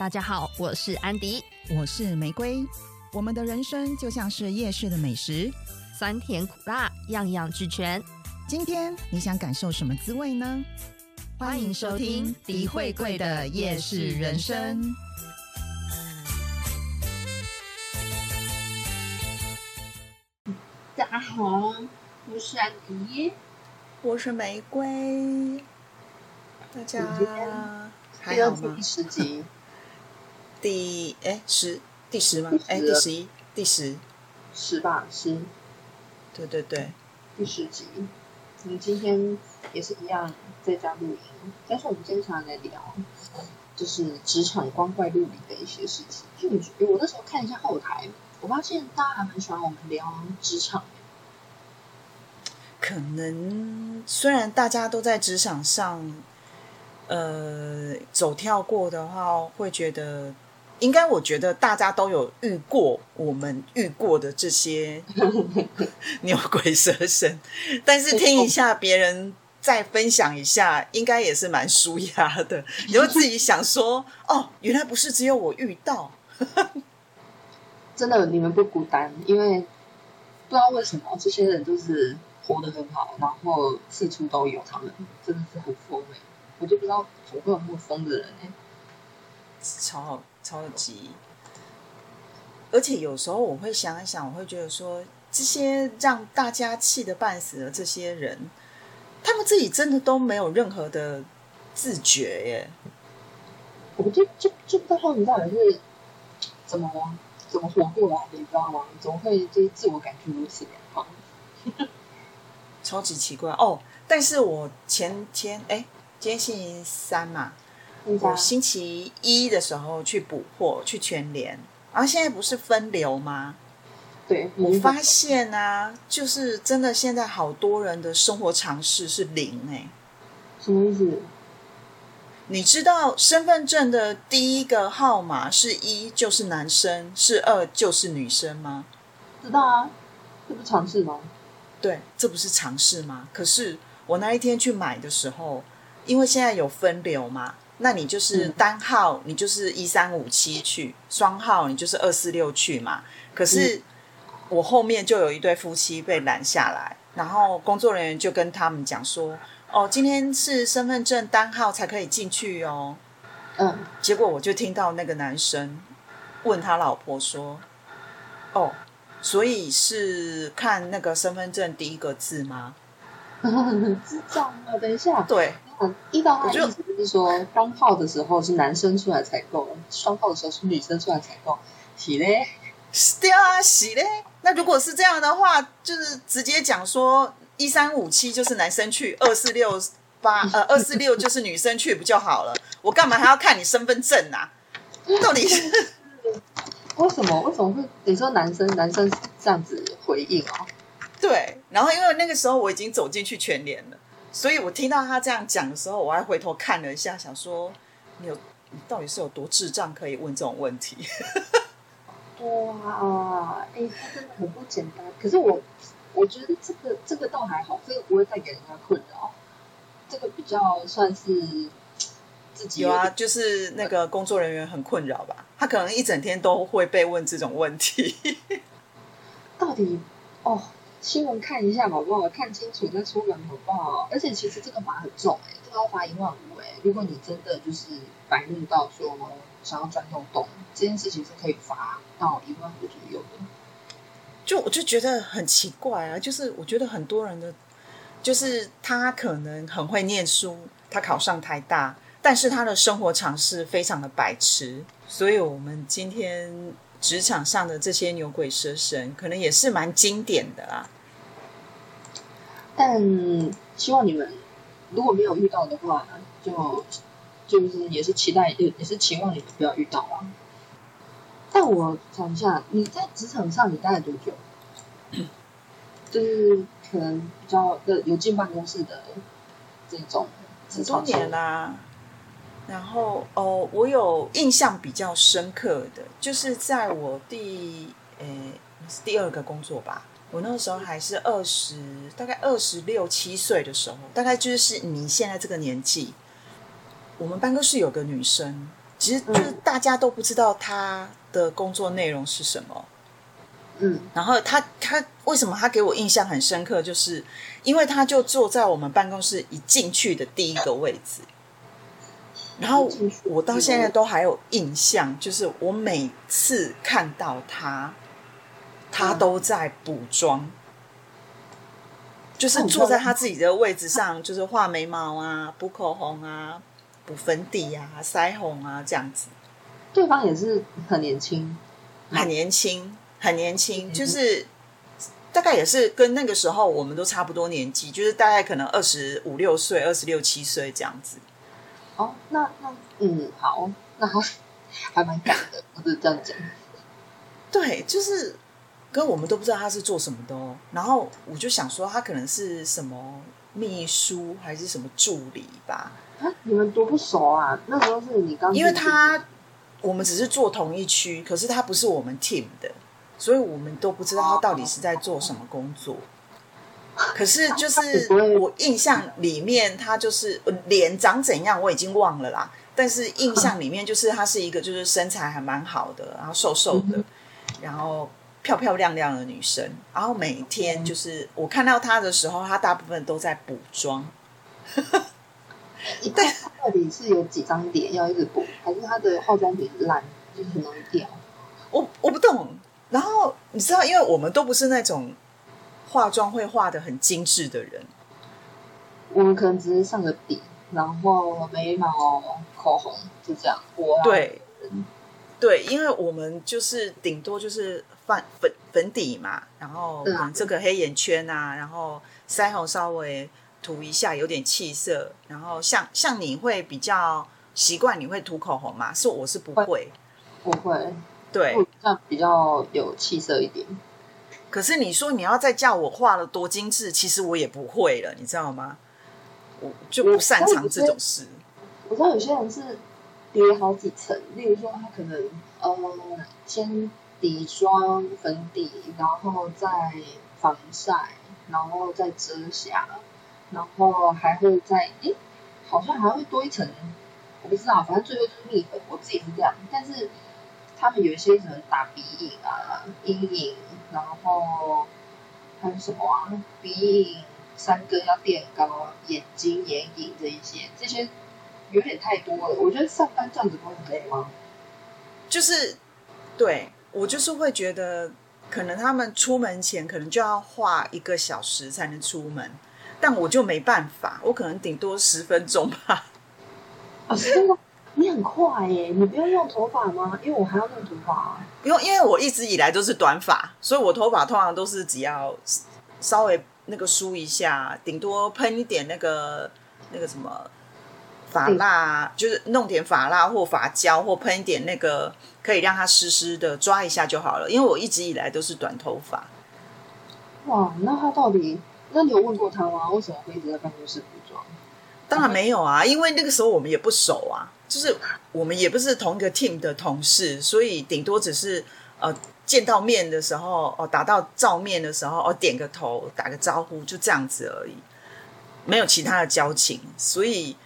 大家好，我是安迪，我是玫瑰。我们的人生就像是夜市的美食，酸甜苦辣，样样俱全。今天你想感受什么滋味呢？欢迎收听迪慧贵的夜市人生。大家好，我是安迪，我是玫瑰。大家还好吗？第十集，第哎十第十吗？哎第十一第十十吧十，对对对，第十集。我们今天也是一样在家录音，但是我们经常在聊，就是职场光怪陆离的一些事情。就你，我那时候看一下后台，我发现大家还蛮喜欢我们聊职场。可能虽然大家都在职场上，呃，走跳过的话，会觉得。应该我觉得大家都有遇过我们遇过的这些 牛鬼蛇神，但是听一下别人再分享一下，应该也是蛮舒压的。你会自己想说，哦，原来不是只有我遇到，真的你们不孤单，因为不知道为什么这些人都是活得很好，然后四处都有，他们真的是很疯哎，我就不知道怎么会有那么疯的人哎，超好。超级，而且有时候我会想一想，我会觉得说，这些让大家气得半死的这些人，他们自己真的都没有任何的自觉耶。我就就就不知道他们到底是怎么怎么活过来的，你知道吗？怎么会就是自我感觉如此良好？超级奇怪哦！但是我前天哎，今天星期三嘛。我星期一的时候去补货，去全联，然后现在不是分流吗？对，我发现啊，就是真的，现在好多人的生活常识是零哎。什么意思？你知道身份证的第一个号码是一就是男生，是二就是女生吗？知道啊，这不是常识吗？对，这不是常识吗？可是我那一天去买的时候，因为现在有分流嘛。那你就是单号，你就是一三五七去；双号你就是二四六去嘛。可是我后面就有一对夫妻被拦下来，然后工作人员就跟他们讲说：“哦，今天是身份证单号才可以进去哦。”嗯，结果我就听到那个男生问他老婆说：“哦，所以是看那个身份证第一个字吗？” 智障啊！等一下，对。一到他的意思就是说，单号的时候是男生出来采购，双号的时候是女生出来采购，洗嘞？对啊，洗嘞。那如果是这样的话，就是直接讲说一三五七就是男生去，二四六八呃二四六就是女生去不就好了？我干嘛还要看你身份证啊？到底是 为什么？为什么会你说男生男生这样子回应哦？对，然后因为那个时候我已经走进去全联了。所以我听到他这样讲的时候，我还回头看了一下，想说你有你到底是有多智障，可以问这种问题？哇，哎，他真的很不简单。可是我我觉得这个这个倒还好，这个不会再给人家困扰。这个比较算是自己有啊，就是那个工作人员很困扰吧？他可能一整天都会被问这种问题。到底哦？新闻看一下好不好？看清楚再出门好不好？而且其实这个罚很重哎，这个要罚一万五哎。如果你真的就是白目到说想要钻漏洞，这件事情是可以罚到一万五左右的。就我就觉得很奇怪啊，就是我觉得很多人的，就是他可能很会念书，他考上台大，但是他的生活常识非常的白痴。所以我们今天。职场上的这些牛鬼蛇神，可能也是蛮经典的啦。但希望你们如果没有遇到的话，就就是也是期待，也也是期望你们不要遇到啊。但我想一下，你在职场上你待了多久？就是可能比较的有进办公室的这种，很多年啦。然后哦，我有印象比较深刻的，就是在我第诶第二个工作吧，我那个时候还是二十，大概二十六七岁的时候，大概就是你现在这个年纪。我们办公室有个女生，其实就是大家都不知道她的工作内容是什么。嗯，然后她她为什么她给我印象很深刻，就是因为她就坐在我们办公室一进去的第一个位置。然后我到现在都还有印象，就是我每次看到他，他都在补妆，就是坐在他自己的位置上，就是画眉毛啊、补口红啊、补粉底啊、腮红啊这样子。对方也是很年轻，很年轻，很年轻，就是大概也是跟那个时候我们都差不多年纪，就是大概可能二十五六岁、二十六七岁这样子。哦，那那嗯，好，那还还蛮赶的，我是这样讲。对，就是跟我们都不知道他是做什么的哦。然后我就想说，他可能是什么秘书还是什么助理吧？啊，你们多不熟啊？那时候是你刚，因为他我们只是做同一区，可是他不是我们 team 的，所以我们都不知道他到底是在做什么工作。可是就是 我印象里面，他就是脸长怎样我已经忘了啦。但是印象里面就是他是一个就是身材还蛮好的，然后瘦瘦的，然后漂漂亮亮的女生。然后每天就是我看到她的时候，她大部分都在补妆。对，到底是有几张脸要一直补，还是她的化妆品烂，就是很容易掉？我我不懂。然后你知道，因为我们都不是那种。化妆会化的很精致的人，我们可能只是上个底，然后眉毛、口红就这样。我对对，因为我们就是顶多就是粉粉粉底嘛，然后这个黑眼圈啊，然后腮红稍微涂一下，有点气色。然后像像你会比较习惯，你会涂口红吗？是我是不会，不会。对，这样比较有气色一点。可是你说你要再叫我画的多精致，其实我也不会了，你知道吗？我就不擅长这种事。我知道有些人是叠好几层，例如说他可能呃先底妆粉底，然后再防晒，然后再遮瑕，然后还会再诶，好像还会多一层，我不知道，反正最后就是蜜粉。我自己是这样，但是他们有一些可能打鼻影啊、阴影。然后还有什么啊？鼻影三根要垫高，眼睛眼影这一些，这些有点太多了。我觉得上班这样子不会很累吗？就是，对我就是会觉得，可能他们出门前可能就要画一个小时才能出门，但我就没办法，我可能顶多十分钟吧。你很快耶！你不用用头发吗？因为我还要用头发。不用，因为我一直以来都是短发，所以我头发通常都是只要稍微那个梳一下，顶多喷一点那个那个什么发蜡，就是弄点发蜡或发胶，或喷一点那个可以让它湿湿的抓一下就好了。因为我一直以来都是短头发。哇，那他到底？那你有问过他吗？为什么会一直在办公室补妆？当然没有啊，因为那个时候我们也不熟啊。就是我们也不是同一个 team 的同事，所以顶多只是呃见到面的时候哦，打到照面的时候哦，点个头打个招呼就这样子而已，没有其他的交情。所以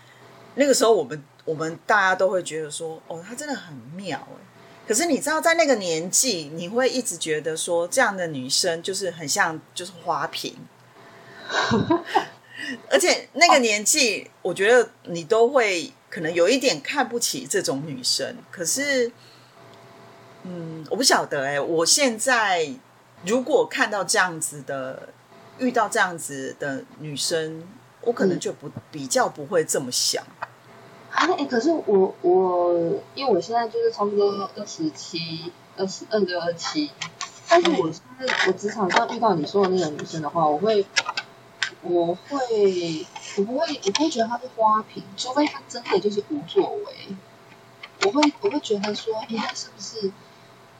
那个时候我们我们大家都会觉得说哦，她真的很妙哎。可是你知道，在那个年纪，你会一直觉得说这样的女生就是很像就是花瓶，而且那个年纪，我觉得你都会。可能有一点看不起这种女生，可是，嗯，我不晓得哎。我现在如果看到这样子的，遇到这样子的女生，我可能就不比较不会这么想。哎，可是我我因为我现在就是差不多二十七、二十二六、二七，但是我现在我职场上遇到你说的那个女生的话，我会。我会，我不会，我不会觉得她是花瓶，除非她真的就是无作为。我会，我会觉得说，哎，她是不是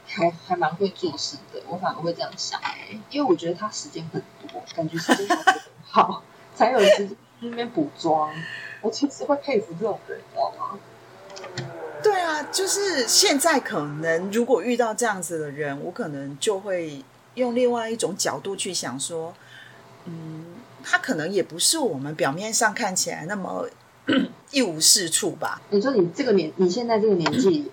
还还蛮会做事的？我反而会这样想，哎，因为我觉得她时间很多，感觉时间很好，才有时间去那边补妆。我其实会佩服这种人，你知道吗？对啊，就是现在可能如果遇到这样子的人，我可能就会用另外一种角度去想说，嗯。他可能也不是我们表面上看起来那么 一无是处吧。你说你这个年，你现在这个年纪，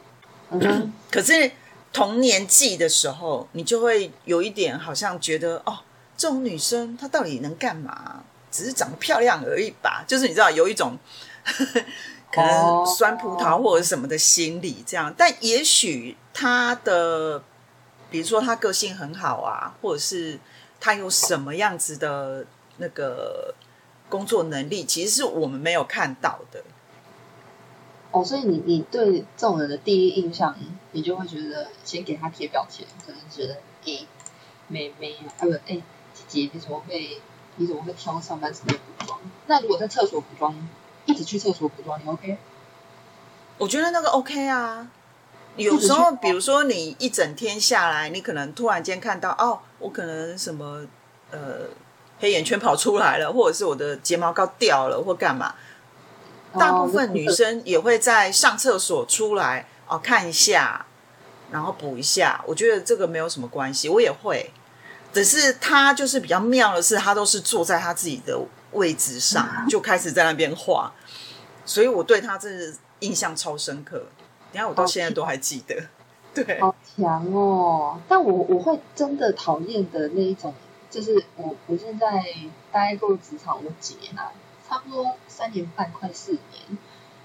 嗯哼，可是同年纪的时候，你就会有一点好像觉得，哦，这种女生她到底能干嘛？只是长得漂亮而已吧。就是你知道有一种 可能酸葡萄或者什么的心理这样，但也许他的，比如说他个性很好啊，或者是他有什么样子的那个工作能力，其实是我们没有看到的。哦，所以你你对这种人的第一印象，你就会觉得先给他贴标签，可能觉得哎，妹妹啊，呃，哎，姐姐，你怎么会你怎么会挑上班时间补妆？那如果在厕所补妆，一直去厕所补妆，你 OK？我觉得那个 OK 啊。有时候，比如说你一整天下来，你可能突然间看到，哦，我可能什么呃黑眼圈跑出来了，或者是我的睫毛膏掉了，或干嘛。大部分女生也会在上厕所出来哦看一下，然后补一下。我觉得这个没有什么关系，我也会。只是他就是比较妙的是，他都是坐在他自己的位置上，就开始在那边画。所以我对她这印象超深刻。你看，我到现在都还记得。对，好强哦！但我我会真的讨厌的那一种，就是我我现在待过职场我几年啊？差不多三年半，快四年。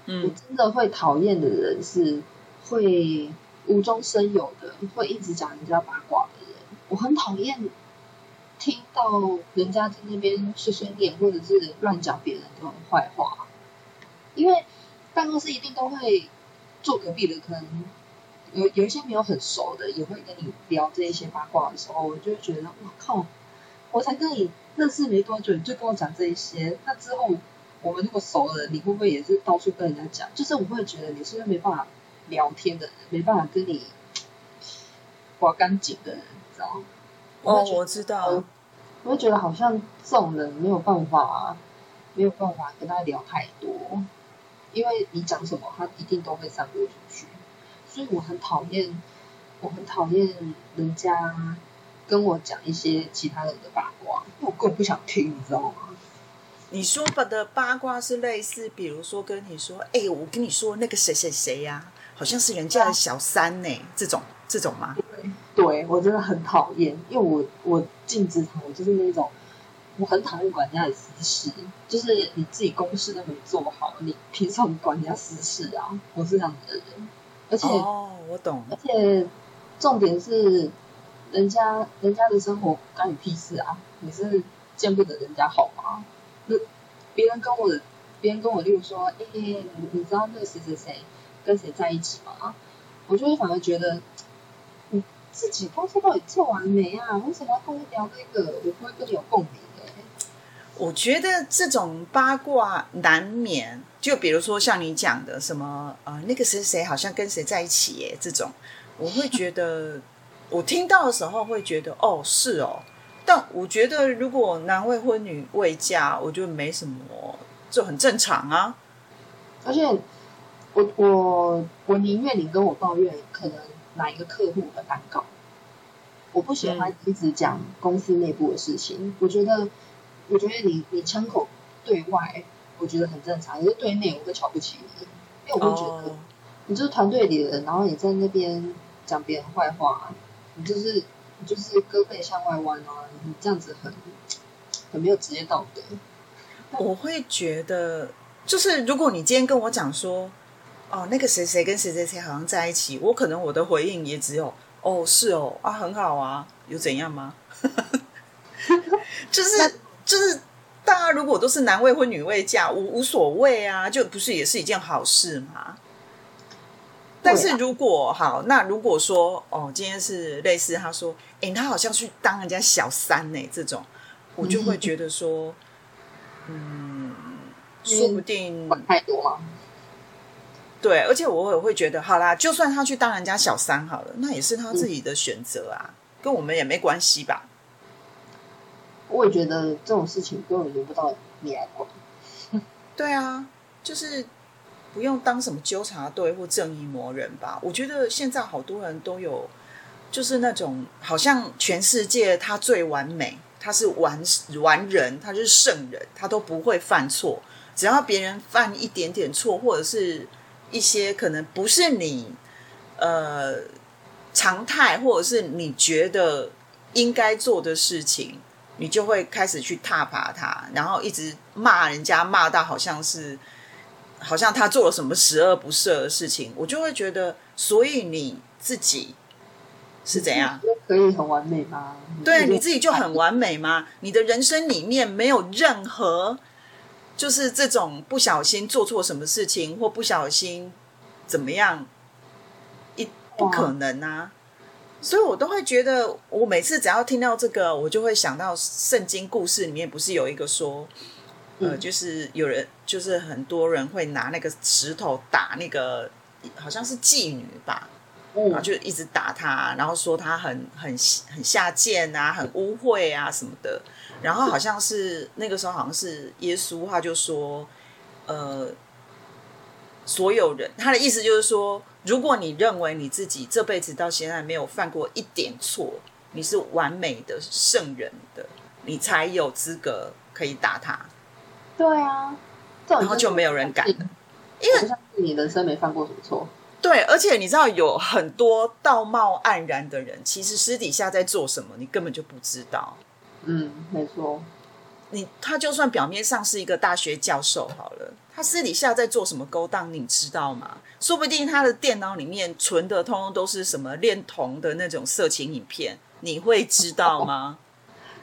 嗯，我真的会讨厌的人是会无中生有的，会一直讲人家八卦的人。我很讨厌听到人家在那边碎碎念，或者是乱讲别人的坏话。因为办公室一定都会坐隔壁的，可能有有一些没有很熟的，也会跟你聊这一些八卦的时候，我就觉得，我靠，我才跟你。认识没多久你就跟我讲这一些，那之后我们如果熟了，你会不会也是到处跟人家讲？就是我会觉得你是不是没办法聊天的人，没办法跟你刮干净的人，你知道吗？哦，我知道。我会觉得好像这种人没有办法，没有办法跟他聊太多，因为你讲什么，他一定都会散播出去。所以我很讨厌，我很讨厌人家。跟我讲一些其他人的八卦，我根本不想听，你知道吗？你说的八卦是类似，比如说跟你说，哎，我跟你说那个谁谁谁呀，好像是人家的小三呢，这种这种吗？对，我真的很讨厌，因为我我进职场，我就是那种我很讨厌管人家的私事，就是你自己公事都没做好，你凭什么管人家私事啊？我是这样子的人，而且哦，我懂，而且重点是。人家人家的生活关你屁事啊！你是见不得人家好吗？那别人跟我，别人跟我，例如说，哎，你你知道那个谁谁谁跟谁在一起吗？我就会反而觉得，你自己工作到底做完没啊？为什么要跟我聊这个？我不会跟你有共鸣的。我觉得这种八卦难免，就比如说像你讲的什么，呃，那个谁谁好像跟谁在一起耶，这种，我会觉得。我听到的时候会觉得哦是哦，但我觉得如果男未婚女未嫁，我觉得没什么，就很正常啊。而且我我我宁愿你跟我抱怨可能哪一个客户的蛋糕，我不喜欢一直讲公司内部的事情。我觉得我觉得你你枪口对外，我觉得很正常，可是对内我会瞧不起你，因为我会觉得你就是团队里的人，然后你在那边讲别人坏话。你就是你就是胳膊向外弯啊！你这样子很很没有职业道德。我会觉得，就是如果你今天跟我讲说，哦，那个谁谁跟谁谁谁好像在一起，我可能我的回应也只有，哦，是哦，啊，很好啊，有怎样吗？就是就是，大家如果都是男未婚女未嫁，无无所谓啊，就不是也是一件好事吗？但是如果好，那如果说哦，今天是类似他说，哎，他好像去当人家小三呢，这种，我就会觉得说，嗯，说不定太多吗？对，而且我也会觉得，好啦，就算他去当人家小三好了，那也是他自己的选择啊，跟我们也没关系吧？我也觉得这种事情根本轮不到你来管。对啊，就是。不用当什么纠察队或正义魔人吧？我觉得现在好多人都有，就是那种好像全世界他最完美，他是完完人，他就是圣人，他都不会犯错，只要别人犯一点点错，或者是一些可能不是你呃常态，或者是你觉得应该做的事情，你就会开始去踏伐他，然后一直骂人家，骂到好像是好像他做了什么十恶不赦的事情，我就会觉得，所以你自己是怎样？可以很完美吗？对，你自己就很完美吗？你的人生里面没有任何，就是这种不小心做错什么事情，或不小心怎么样，一不可能啊！所以我都会觉得，我每次只要听到这个，我就会想到圣经故事里面不是有一个说，呃，就是有人，就是很多人会拿那个石头打那个，好像是妓女吧。然后就一直打他，然后说他很很很下贱啊，很污秽啊什么的。然后好像是那个时候，好像是耶稣，他就说，呃，所有人，他的意思就是说，如果你认为你自己这辈子到现在没有犯过一点错，你是完美的圣人的，你才有资格可以打他。对啊，然后就没有人敢了，因为你人生没犯过什么错。对，而且你知道有很多道貌岸然的人，其实私底下在做什么，你根本就不知道。嗯，没错。你他就算表面上是一个大学教授好了，他私底下在做什么勾当，你知道吗？说不定他的电脑里面存的通通都是什么恋童的那种色情影片，你会知道吗？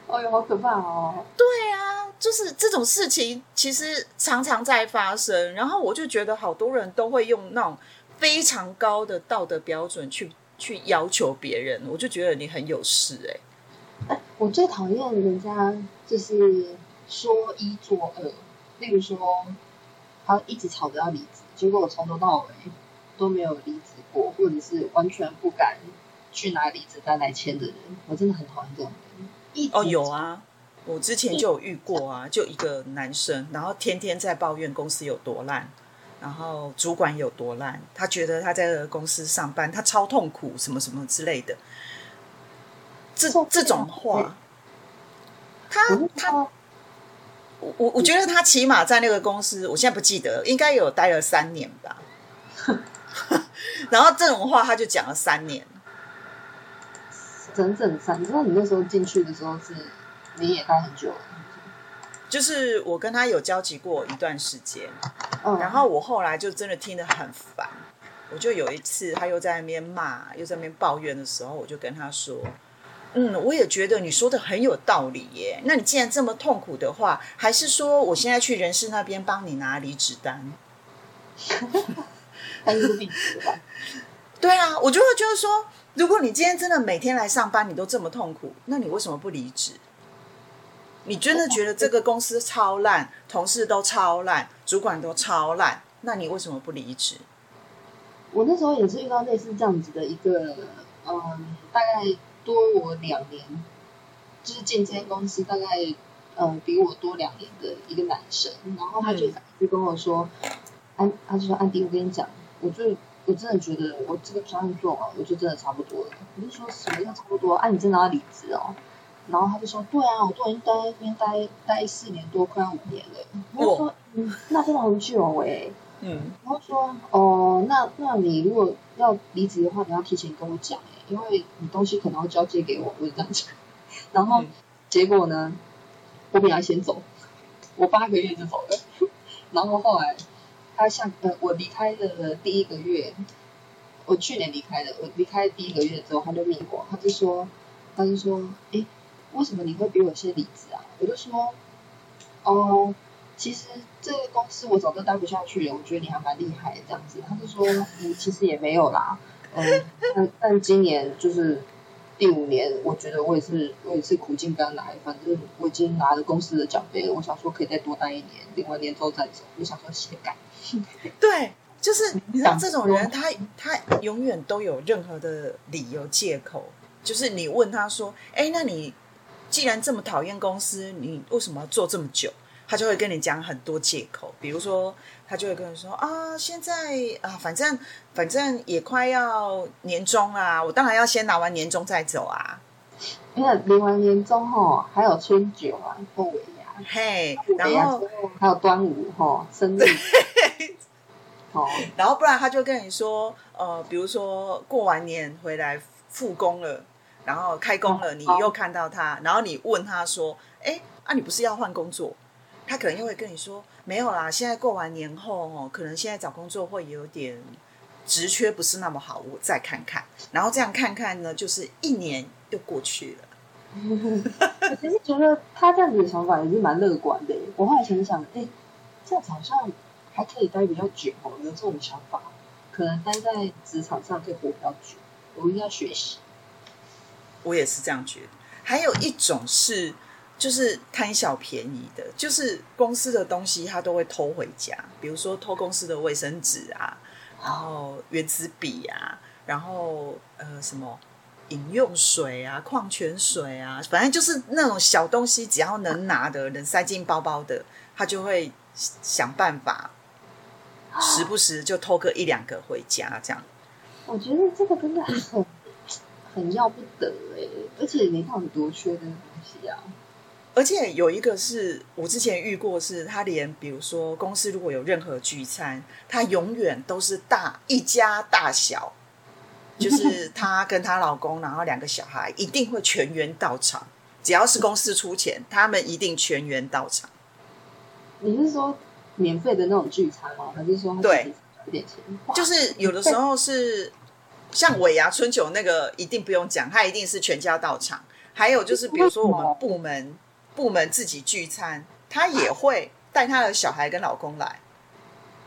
哎呦，好可怕哦！对啊，就是这种事情其实常常在发生，然后我就觉得好多人都会用那种。非常高的道德标准去去要求别人，我就觉得你很有事哎。我最讨厌人家就是说一做二，例如说他一直吵着要离职，结果我从头到尾都没有离职过，或者是完全不敢去拿离职单来签的人，我真的很讨厌这种人。哦，有啊，我之前就有遇过啊，就一个男生，然后天天在抱怨公司有多烂。然后主管有多烂，他觉得他在公司上班，他超痛苦，什么什么之类的。这这种话，他他，我我我觉得他起码在那个公司，我现在不记得，应该有待了三年吧。然后这种话他就讲了三年，整整三。年。那你那时候进去的时候是你也待很久。就是我跟他有交集过一段时间，然后我后来就真的听得很烦。我就有一次他又在那边骂，又在那边抱怨的时候，我就跟他说：“嗯，我也觉得你说的很有道理耶。那你既然这么痛苦的话，还是说我现在去人事那边帮你拿离职单？” 还是离职 对啊，我就会觉得说，如果你今天真的每天来上班，你都这么痛苦，那你为什么不离职？你真的觉得这个公司超烂，同事都超烂，主管都超烂，那你为什么不离职？我那时候也是遇到类似这样子的一个，嗯，大概多我两年，就是进这间公司大概，嗯，比我多两年的一个男生，然后他就就跟我说，安，他就说安迪，我跟你讲，我就我真的觉得我这个专案做完，我就真的差不多了。我就说什么叫差不多？啊，你真的要离职哦？然后他就说：“对啊，我都已经待那边待待四年多，快要五年了。”我说：“嗯，那真的很久哎。”嗯。然后说：“哦，那那你如果要离职的话，你要提前跟我讲哎，因为你东西可能要交接给我，我这样讲。然后结果呢，我比他先走，我八个月就走了。然后后来他下呃，我离开的第一个月，我去年离开的，我离开第一个月之后，他就问我，他就说，他就说，哎。”为什么你会比我先离职啊？我就说，哦，其实这个公司我早就待不下去了，我觉得你还蛮厉害的这样子。他就说，嗯，其实也没有啦，嗯，但但今年就是第五年，我觉得我也是我也是苦尽甘来，反正我已经拿了公司的奖杯了，我想说可以再多待一年，领完年之后再走。我想说写改。对，就是你知道这种人，他他永远都有任何的理由借口，就是你问他说，哎，那你。既然这么讨厌公司，你为什么要做这么久？他就会跟你讲很多借口，比如说，他就会跟你说啊，现在啊，反正反正也快要年终啊，我当然要先拿完年终再走啊。因为领完年终后还有春酒啊，过尾牙，嘿，然后还有端午吼，生日，哦，然后不然他就跟你说，呃，比如说过完年回来复工了，然后开工了，你又看到他，然后你问他说，哎，啊，你不是要换工作？他可能又会跟你说，没有啦，现在过完年后哦，可能现在找工作会有点职缺不是那么好，我再看看，然后这样看看呢，就是一年又过去了。我其实觉得他这样子的想法也是蛮乐观的。我后来想想，哎，这样好像还可以待比较久哦，有这种想法，可能待在职场上可以活比较久。我应该学习。我也是这样觉得。还有一种是，就是贪小便宜的，就是公司的东西他都会偷回家，比如说偷公司的卫生纸啊，然后原子笔啊，然后呃什么。饮用水啊，矿泉水啊，反正就是那种小东西，只要能拿的，能塞进包包的，他就会想办法，时不时就偷个一两个回家，这样。我觉得这个真的很很要不得哎，而且没到很多缺的东西啊。而且有一个是我之前遇过，是他连比如说公司如果有任何聚餐，他永远都是大一家大小。就是她跟她老公，然后两个小孩一定会全员到场。只要是公司出钱，他们一定全员到场。你是说免费的那种聚餐吗？还是说对一点钱？就是有的时候是像尾牙春酒那个，一定不用讲，他一定是全家到场。还有就是，比如说我们部门部门自己聚餐，他也会带他的小孩跟老公来。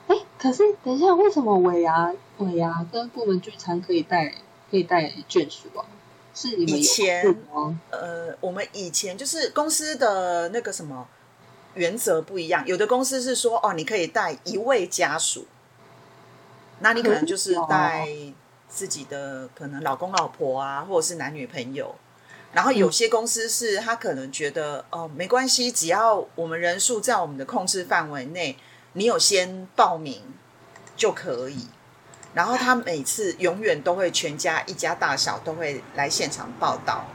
哎，可是等一下，为什么尾牙尾牙跟部门聚餐可以带可以带眷属啊？是你们以前呃，我们以前就是公司的那个什么原则不一样，有的公司是说哦，你可以带一位家属，那你可能就是带自己的可能老公老婆啊，或者是男女朋友。然后有些公司是他可能觉得哦，没关系，只要我们人数在我们的控制范围内。你有先报名就可以，然后他每次永远都会全家一家大小都会来现场报道，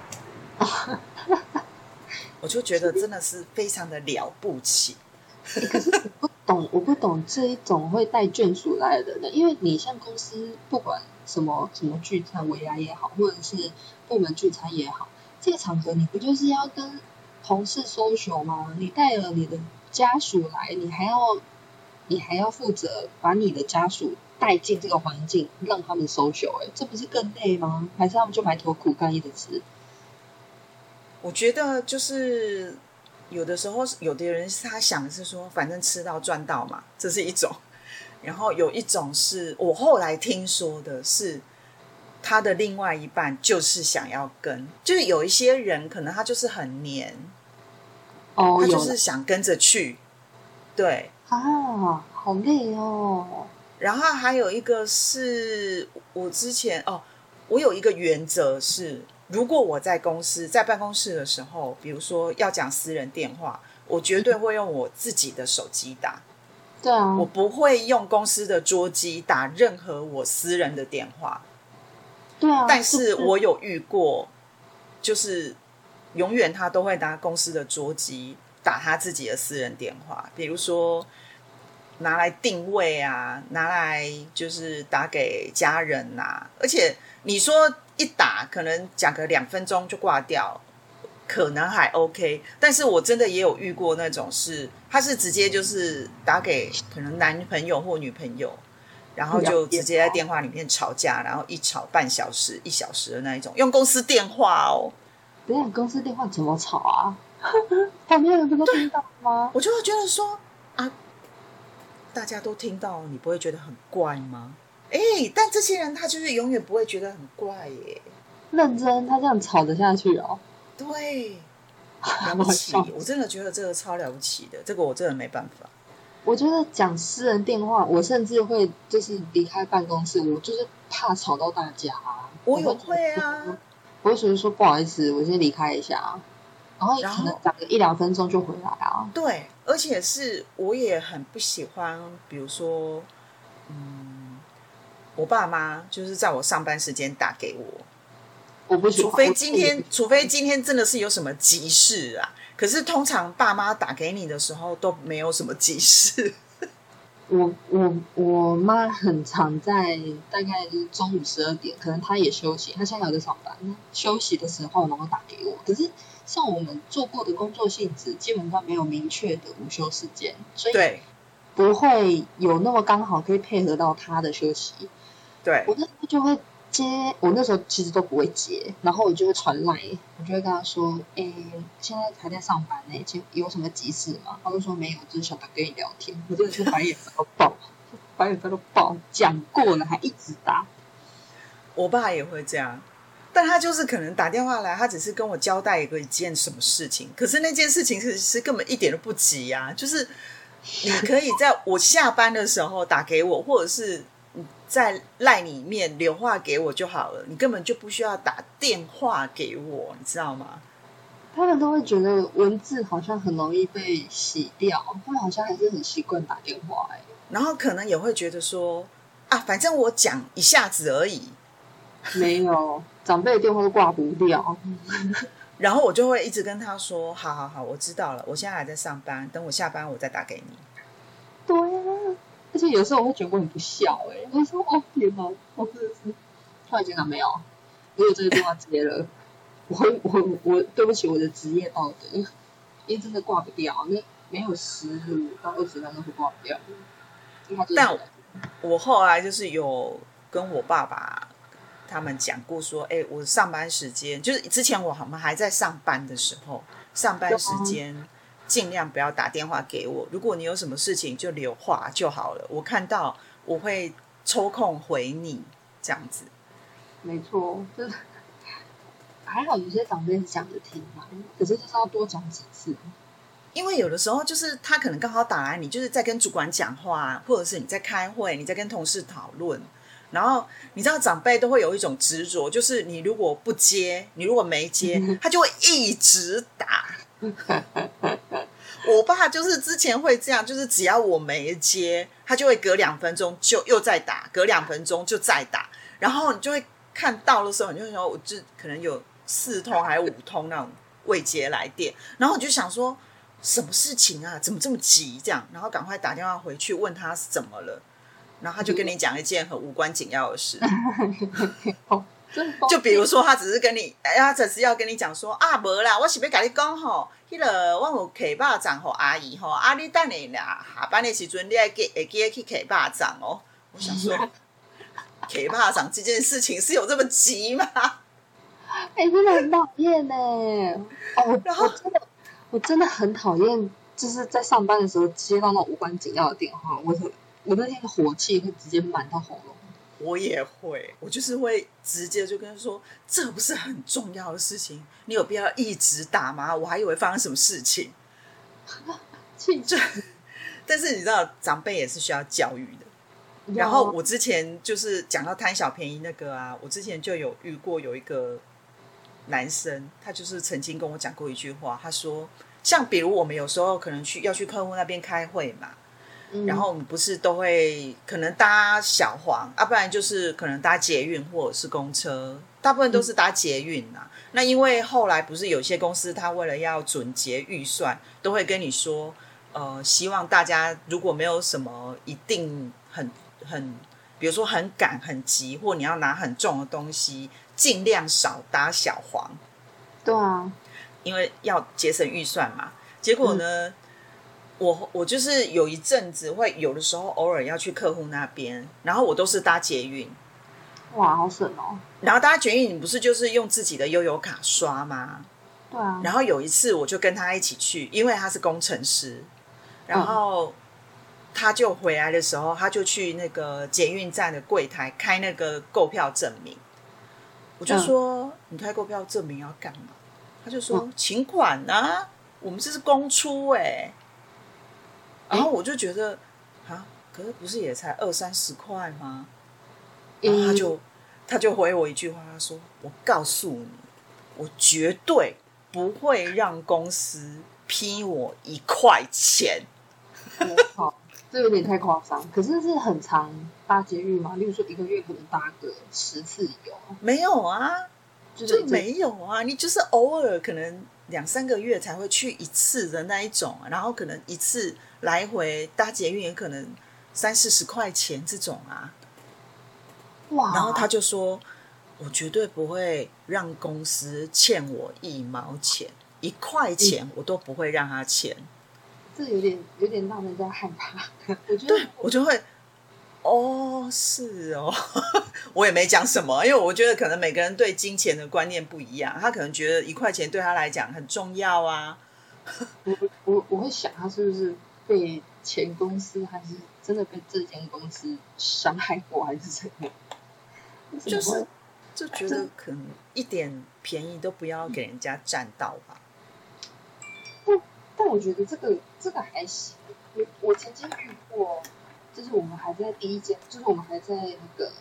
我就觉得真的是非常的了不起。可是我不懂，我不懂这一种会带眷属来的呢，因为你像公司不管什么什么聚餐、尾牙也好，或者是部门聚餐也好，这个场合你不就是要跟同事 social 吗？你带了你的家属来，你还要。你还要负责把你的家属带进这个环境，让他们收手，哎，这不是更累吗？还是他们就埋头苦干一直吃？我觉得就是有的时候，有的人他想的是说，反正吃到赚到嘛，这是一种。然后有一种是我后来听说的是，他的另外一半就是想要跟，就是有一些人可能他就是很黏，哦，他就是想跟着去，对。啊，好累哦。然后还有一个是我之前哦，我有一个原则是，如果我在公司在办公室的时候，比如说要讲私人电话，我绝对会用我自己的手机打。对啊，我不会用公司的桌机打任何我私人的电话。对啊，但是我有遇过，就是永远他都会拿公司的桌机。打他自己的私人电话，比如说拿来定位啊，拿来就是打给家人呐。而且你说一打可能讲个两分钟就挂掉，可能还 OK。但是我真的也有遇过那种是，他是直接就是打给可能男朋友或女朋友，然后就直接在电话里面吵架，然后一吵半小时、一小时的那一种，用公司电话哦。等下公司电话怎么吵啊？旁边人不都听到吗？我就会觉得说啊，大家都听到，你不会觉得很怪吗？哎，但这些人他就是永远不会觉得很怪耶。认真，他这样吵得下去哦。对，了不起，我真的觉得这个超了不起的，这个我真的没办法。我觉得讲私人电话，我甚至会就是离开办公室，我就是怕吵到大家。我也会啊，我会说说不好意思，我先离开一下。然后可能打个一两分钟就回来啊。对，而且是我也很不喜欢，比如说，嗯，我爸妈就是在我上班时间打给我，我不喜欢。除非今天，除非今天真的是有什么急事啊。可是通常爸妈打给你的时候都没有什么急事。我我我妈很常在大概就是中午十二点，可能她也休息，她现在有在上班，休息的时候然后打给我。可是像我们做过的工作性质，基本上没有明确的午休时间，所以对不会有那么刚好可以配合到她的休息。对我那时候就会接，我那时候其实都不会接，然后我就会传来，我就会跟他说，哎、现在还在上班呢、请有什么急事吗？他就说没有，就是想跟你聊天。我真的是白眼翻到爆，白眼翻到爆，讲过了还一直打，我爸也会这样，但他就是可能打电话来，他只是跟我交代一个一件什么事情，可是那件事情其实根本一点都不急呀、就是你可以在我下班的时候打给我，或者是在赖里面留话给我就好了，你根本就不需要打电话给我，你知道吗？他们都会觉得文字好像很容易被洗掉，他们好像还是很习惯打电话、哎，然后可能也会觉得说啊，反正我讲一下子而已，没有长辈的电话都挂不掉，然后我就会一直跟他说，好好好，我知道了，我现在还在上班，等我下班我再打给你。对啊，而且有时候我会觉得我很不孝哎、我就说哦天哪，我真的是，后来检查没有，如果这个电话接了，我会我我对不起我的职业道德，因为真的挂不掉，那没有十五到二十分钟会挂不掉，但我后来就是有跟我爸爸他们讲过说，哎、我上班时间就是之前我好像还在上班的时候，上班时间尽量不要打电话给我，如果你有什么事情就留话就好了，我看到我会抽空回你这样子。没错，就是还好有些长辈是讲着听嘛，可是就是要多讲几次。因为有的时候就是他可能刚好打来，你就是在跟主管讲话，或者是你在开会，你在跟同事讨论，然后你知道长辈都会有一种执着，就是你如果不接，你如果没接，他就会一直打。我爸就是之前会这样，就是只要我没接，他就会隔两分钟就又再打，隔两分钟就再打，然后你就会看到的时候，你就说我就可能有四通还是五通那种未接来电，然后我就想说。什么事情啊？怎么这么急？这样，然后赶快打电话回去问他是怎么了，然后他就跟你讲一件很无关紧要的事，哦，就比如说他只是跟你，哎，他只是要跟你讲说啊，没啦，我是要跟你讲吼，迄、个我有摕肉粽给阿姨吼，啊，你等下啦，下班的时阵你还记会记得去摕肉粽哦。我想说，摕肉粽这件事情是有这么急吗？哎、真的很讨厌呢。哦，我然后真的我真的很讨厌，就是在上班的时候接到那种无关紧要的电话，我我那天的火气会直接满到喉咙。我也会，我就是会直接就跟他说，这不是很重要的事情，你有必要一直打吗？我还以为发生什么事情。气这，但是你知道，长辈也是需要教育的。然后我之前就是讲到贪小便宜那个啊，我之前就有遇过有一个男生，他就是曾经跟我讲过一句话，他说，像比如我们有时候可能去要去客户那边开会嘛，嗯然后我们不是都会可能搭小黄，啊，不然就是可能搭捷运或者是公车，大部分都是搭捷运呐、那因为后来不是有些公司，他为了要准结预算，都会跟你说，呃，希望大家如果没有什么一定很很，比如说很赶很急，或你要拿很重的东西，尽量少搭小黄。对啊，因为要节省预算嘛。结果呢，我我就是有一阵子会有的时候偶尔要去客户那边，然后我都是搭捷运，哇，好省哦。然后搭捷运你不是就是用自己的悠游卡刷吗？对啊，然后有一次我就跟他一起去，因为他是工程师，然后他就回来的时候，他就去那个捷运站的柜台开那个购票证明。我就说：“你开购票证明要干嘛？”他就说：“请款啊，我们这是公出哎、然后我就觉得啊，可是不是也才二三十块吗？然后他就他就回我一句话，他说：“我告诉你，我绝对不会让公司批我一块钱。我靠，这有点太夸张。可是是很长八节日嘛，例如说一个月可能搭个十次有。没有啊，就就没有啊，你就是偶尔可能两三个月才会去一次的那一种，然后可能一次来回搭捷运也可能三四十块钱这种啊。哇，然后他就说：“我绝对不会让公司欠我一毛钱，一块钱我都不会让他欠。这有点有点让人家害怕。我觉得对我就会，哦，是哦，我也没讲什么，因为我觉得可能每个人对金钱的观念不一样，他可能觉得一块钱对他来讲很重要啊。我我我会想他是不是被前公司，还是真的被这间公司伤害过，还是怎样？就是就觉得可能一点便宜都不要给人家占到吧。但但我觉得这个这个还行。我我曾经遇过，就是我们还在第一间，就是我们还在那个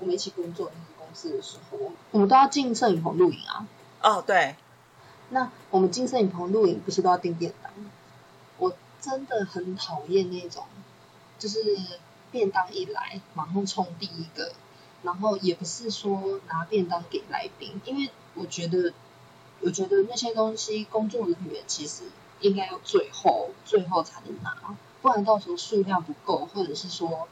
我们一起工作那个公司的时候，我们都要进摄影棚录影啊。哦，对，那我们进摄影棚录影不是都要订便当？我真的很讨厌那种，就是便当一来马上冲第一个，然后也不是说拿便当给来宾，因为我觉得，我觉得那些东西工作人员其实应该要最后最后才能拿，不然到时候数量不够，或者是说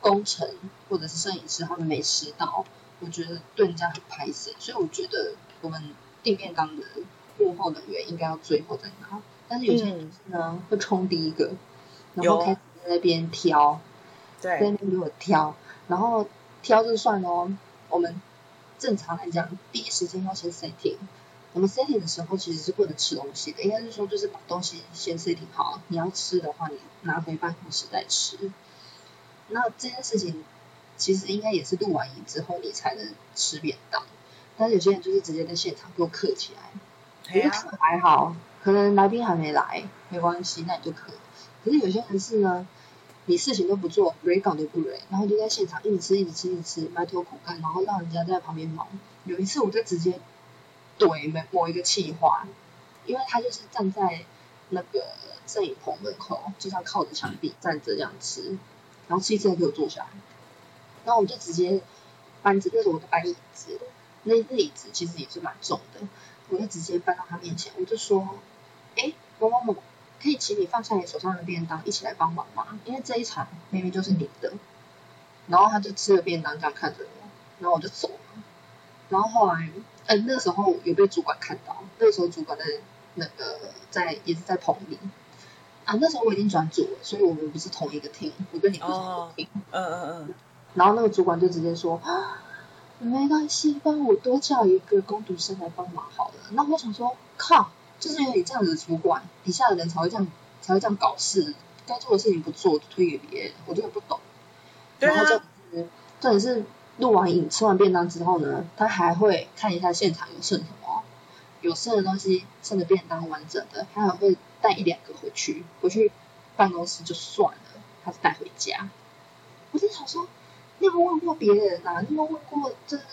工程或者是摄影师他们没吃到，我觉得对人家很拍死，所以我觉得我们订便当的幕后人员应该要最后再拿，但是有些人呢、会冲第一个，然后有。开始在那边挑，对。在那，边给我挑，然后挑就算咯，我们正常来讲，第一时间要先 setting。我们 setting 的时候其实是为了吃东西的，应该是说就是把东西先 setting 好，你要吃的话，你拿回办公室再吃。那这件事情其实应该也是录完影之后你才能吃便当，但是有些人就是直接在现场给我刻起来，我觉得还好，可能来宾还没来，没关系，那你就可。可是有些人是呢，你事情都不做，蕊稿都不蕊，然后就在现场一直吃，一直吃，一直吃，埋头苦干，然后让人家在旁边忙。有一次我就直接怼某某一个气话，因为他就是站在那个摄影棚门口，就这样靠着墙壁站着这样吃，然后吃一吃还给我坐下来，然后我就直接搬着，那时候我的搬椅子，那那椅子其实也是蛮重的，我就直接搬到他面前，我就说：“哎，某某某，可以请你放下你手上的便当，一起来帮忙吗？因为这一场明明就是你的。”然后他就吃了便当，这样看着我，然后我就走了。然后后来，嗯，那时候有被主管看到，那时候主管在那个在也是在棚里啊。那时候我已经转组了，所以我们不是同一个厅，我跟你不是同哦一个厅。嗯嗯嗯，然后那个主管就直接说：“啊，没关系，帮我多叫一个工读生来帮忙好了。”那我想说，靠，就是因为你这样子的主管，底下的人才会这样才会这样搞事，该做的事情不做，推给别人，我真的不懂。对然后重啊，点是，重点是录完影、吃完便当之后呢，他还会看一下现场有剩什么，有剩的东西，剩的便当完整的，他还会带一两个回去，回去办公室就算了，他是带回家。我就想说，你有没有问过别人啊？你有没有问过，就是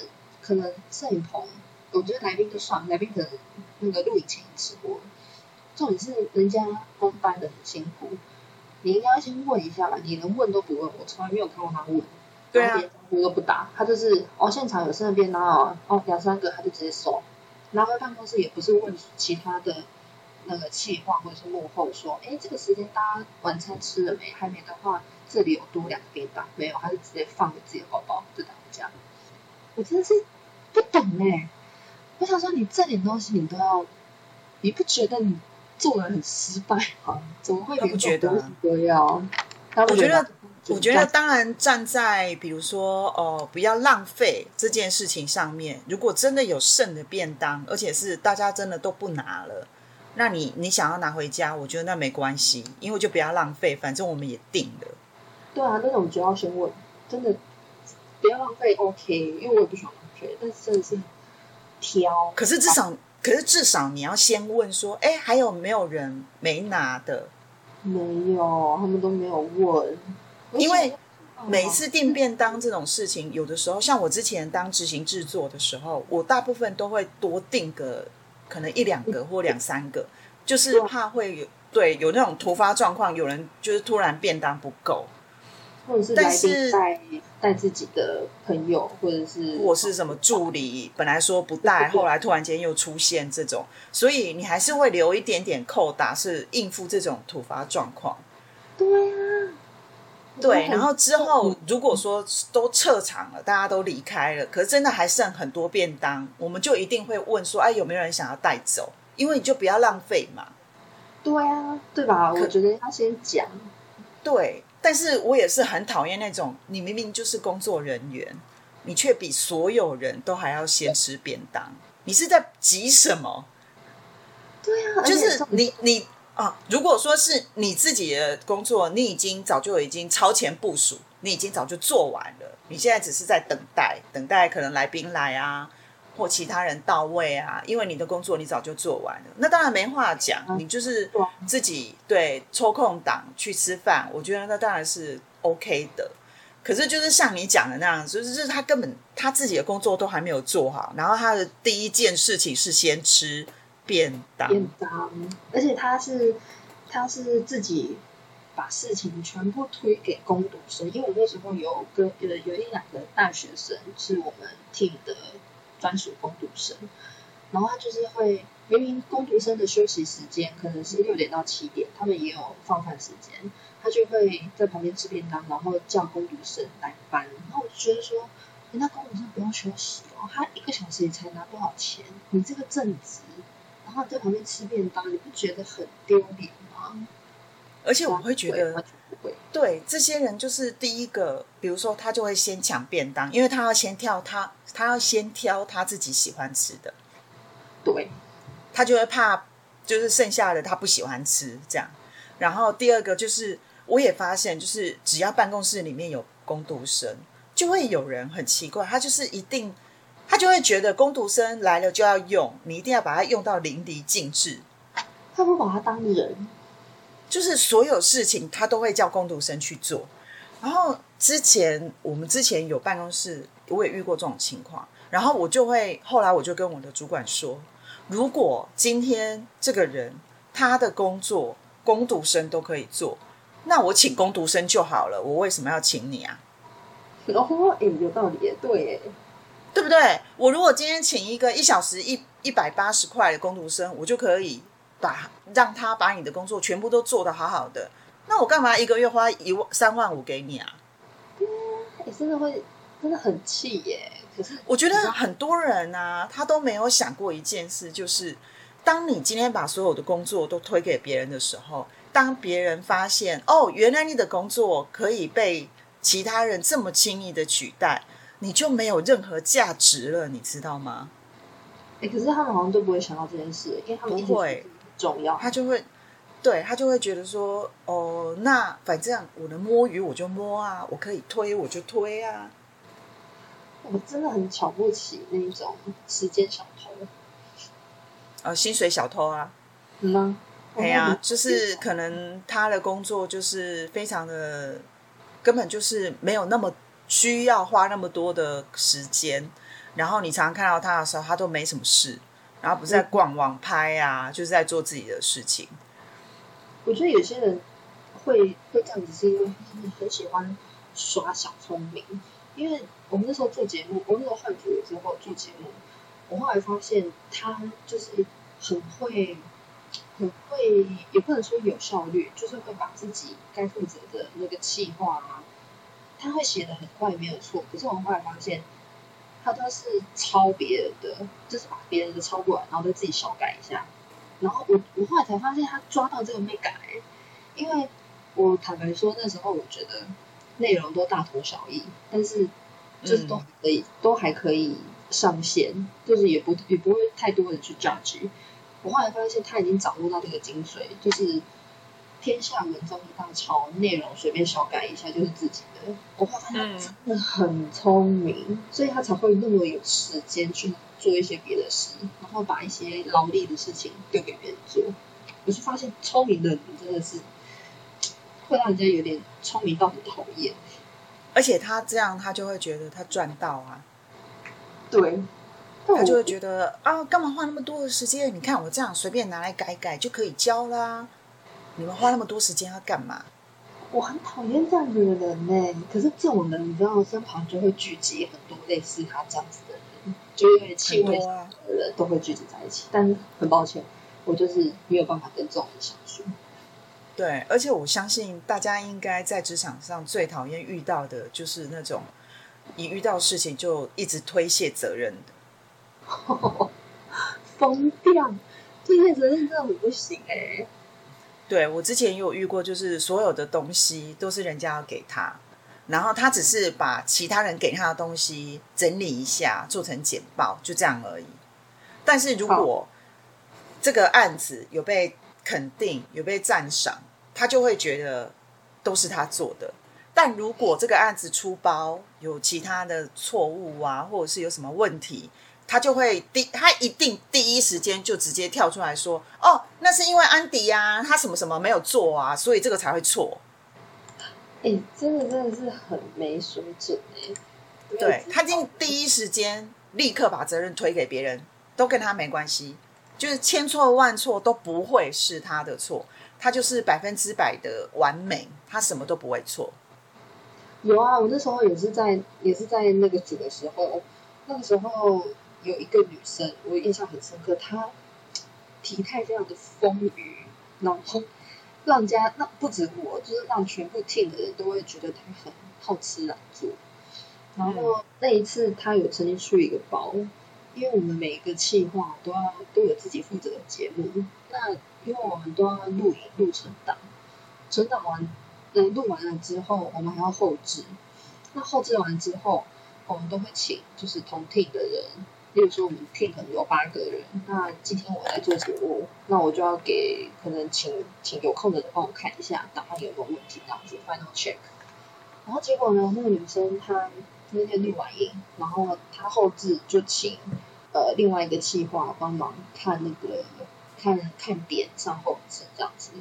可能摄影棚，我觉得来宾就算了，来宾可能那个录影前吃过了。重点是人家公班的很辛苦，你应该先问一下吧。你连问都不问，我从来没有看过他问。对啊然后连招呼都不打，他就是哦，现场有剩的便当哦，哦两三个他就直接收，拿回办公室也不是问其他的那个企划或者是幕后说，哎，这个时间大家晚餐吃了没？还没的话，这里有多两个便当，没有，他就直接放在自己的包包就拿回家。我真的是不懂哎，我想说你这点东西你都要，你不觉得你做的很失败吗？怎么会连他不觉得这种东西都要？他不我觉得得，我觉得当然站在比如说哦、不要浪费这件事情上面，如果真的有剩的便当，而且是大家真的都不拿了。那你你想要拿回家，我觉得那没关系，因为就不要浪费，反正我们也定了。对啊，那种就要先问，真的不要浪费 OK，因为我也不喜欢浪费，但是真的是挑。可是至少，可是至少你要先问说，哎，还有没有人没拿的？没有，他们都没有问，因为每次订便当这种事情，有的时候像我之前当执行制作的时候，我大部分都会多订个可能一两个或两三个，就是怕会有对有那种突发状况，有人就是突然便当不够。或者是带带自己的朋友，或者是或是什么助理，本来说不带，后来突然间又出现这种，所以你还是会留一点点扣打，是应付这种突发状况。对啊，对，然后之后如果说都撤场了，大家都离开了，可是真的还剩很多便当，我们就一定会问说，哎，有没有人想要带走？因为你就不要浪费嘛。对啊，对吧？我觉得要先讲，对，但是我也是很讨厌那种，你明明就是工作人员，你却比所有人都还要先吃便当，你是在急什么？对啊，就是你你啊，如果说是你自己的工作，你已经早就已经超前部署，你已经早就做完了，你现在只是在等待，等待可能来宾来啊，或其他人到位啊，因为你的工作你早就做完了，那当然没话讲，嗯。你就是自己对抽空档去吃饭，我觉得那当然是 OK 的。可是就是像你讲的那样，就是就是他根本他自己的工作都还没有做好，然后他的第一件事情是先吃便当，便当，而且他是他是自己把事情全部推给攻读生，因为我那时候有跟呃有一两个大学生是我们 team 的专属攻读生，然后他就是会明明攻读生的休息时间可能是六点到七点，他们也有放饭时间，他就会在旁边吃便当，然后叫攻读生来搬，然后我就觉得说。人家攻读生不用休息哦，他一个小时也才拿多少钱？你这个正职，后在旁边吃便当，你不觉得很丢脸吗？而且我会觉得。对这些人就是第一个，比如说他就会先抢便当，因为他要先挑他，他要先挑他自己喜欢吃的，对，他就会怕就是剩下的他不喜欢吃这样。然后第二个就是，我也发现，就是只要办公室里面有工读生，就会有人很奇怪，他就是一定，他就会觉得工读生来了就要用，你一定要把它用到淋漓尽致。他不把他当人，就是所有事情他都会叫工读生去做。然后之前我们之前有办公室，我也遇过这种情况，然后我就会后来我就跟我的主管说，如果今天这个人他的工作工读生都可以做，那我请工读生就好了，我为什么要请你啊？然后哎，有道理耶，对耶，对不对？我如果今天请一个一小时一一百八十块的工读生，我就可以把让他把你的工作全部都做得好好的。那我干嘛一个月花一万三万五给你啊？你，真的会真的很气耶。可是我觉得很多人啊，他都没有想过一件事，就是当你今天把所有的工作都推给别人的时候，当别人发现哦，原来你的工作可以被其他人这么轻易的取代，你就没有任何价值了，你知道吗？哎，可是他们好像都不会想到这件事，因为他们不会重要。他就会，对他就会觉得说，哦，那反正我能摸鱼我就摸啊，我可以推我就推啊。我真的很瞧不起那种时间小偷。呃，薪水小偷啊，嗯啊，哎呀、就是可能他的工作就是非常的，根本就是没有那么需要花那么多的时间，然后你常常看到他的时候，他都没什么事，然后不是在逛网拍啊，就是在做自己的事情。我觉得有些人会会这样子，是因为他很喜欢耍小聪明。因为我们那时候做节目，我那时候换组了之后做节目，我后来发现他就是很会，很会，也不能说有效率，就是会把自己该负责的那个企划啊，他会写的很快，没有错。可是我后来发现，他都是抄别人的，就是把别人的抄过来，然后再自己小改一下。然后我我后来才发现他抓到这个没改，因为我坦白说那时候我觉得内容都大同小异，但是就是都嗯可以、都还可以上线，就是也不也不会太多人去 judge。我后来发现他已经掌握到这个精髓，就是天下文章一大抄，内容随便小改一下就是自己的。我发现他真的很聪明，所以他才会那么有时间去做一些别的事，然后把一些劳力的事情丢给别人做。我就发现聪明的人真的是会让人家有点聪明到很讨厌。而且他这样，他就会觉得他赚到啊，对，他就会觉得啊，干嘛花那么多的时间？你看我这样随便拿来改改就可以交啦。你们花那么多时间要干嘛？我很讨厌这样子的人呢。可是这种人，你知道，身旁就会聚集很多类似他这样子的人，就因为气味啊，的人都会聚集在一起。但是很抱歉，我就是没有办法跟这种人相处。对，而且我相信大家应该在职场上最讨厌遇到的就是那种一遇到事情就一直推卸责任的。疯掉！推卸责任真的很不行哎。对我之前有遇过，就是所有的东西都是人家要给他，然后他只是把其他人给他的东西整理一下，做成简报，就这样而已。但是如果这个案子有被肯定有被赞赏，他就会觉得都是他做的。但如果这个案子出包有其他的错误啊，或者是有什么问题，他就会第他一定第一时间就直接跳出来说：“哦，那是因为安迪呀，他什么什么没有做啊，所以这个才会错。”哎，真的真的是很没水准哎！对他已经第一时间立刻把责任推给别人，都跟他没关系。就是千错万错都不会是他的错，他就是百分之百的完美，他什么都不会错。有啊，我那时候也是在也是在那个组的时候，那个时候有一个女生，我印象很深刻，她体态非常的丰腴，然后让人家那不止我，就是让全部 team 的人都会觉得她很好吃懒做。然后那一次她有曾经出一个包。因为我们每一个企划都要都有自己负责的节目，那因为我们都要录影录成档，成档完，嗯，录完了之后，我们还要后置。那后置完之后，我们都会请就是同 team 的人，例如说我们 team 可能有八个人，那今天我来做节目，那我就要给可能请请有空的人帮我看一下档案有没有问题，这样子 final check。然后结果呢，那个女生她。那天录完音，然后她后置就请呃另外一个企划帮忙看那个看看点上后置这样子，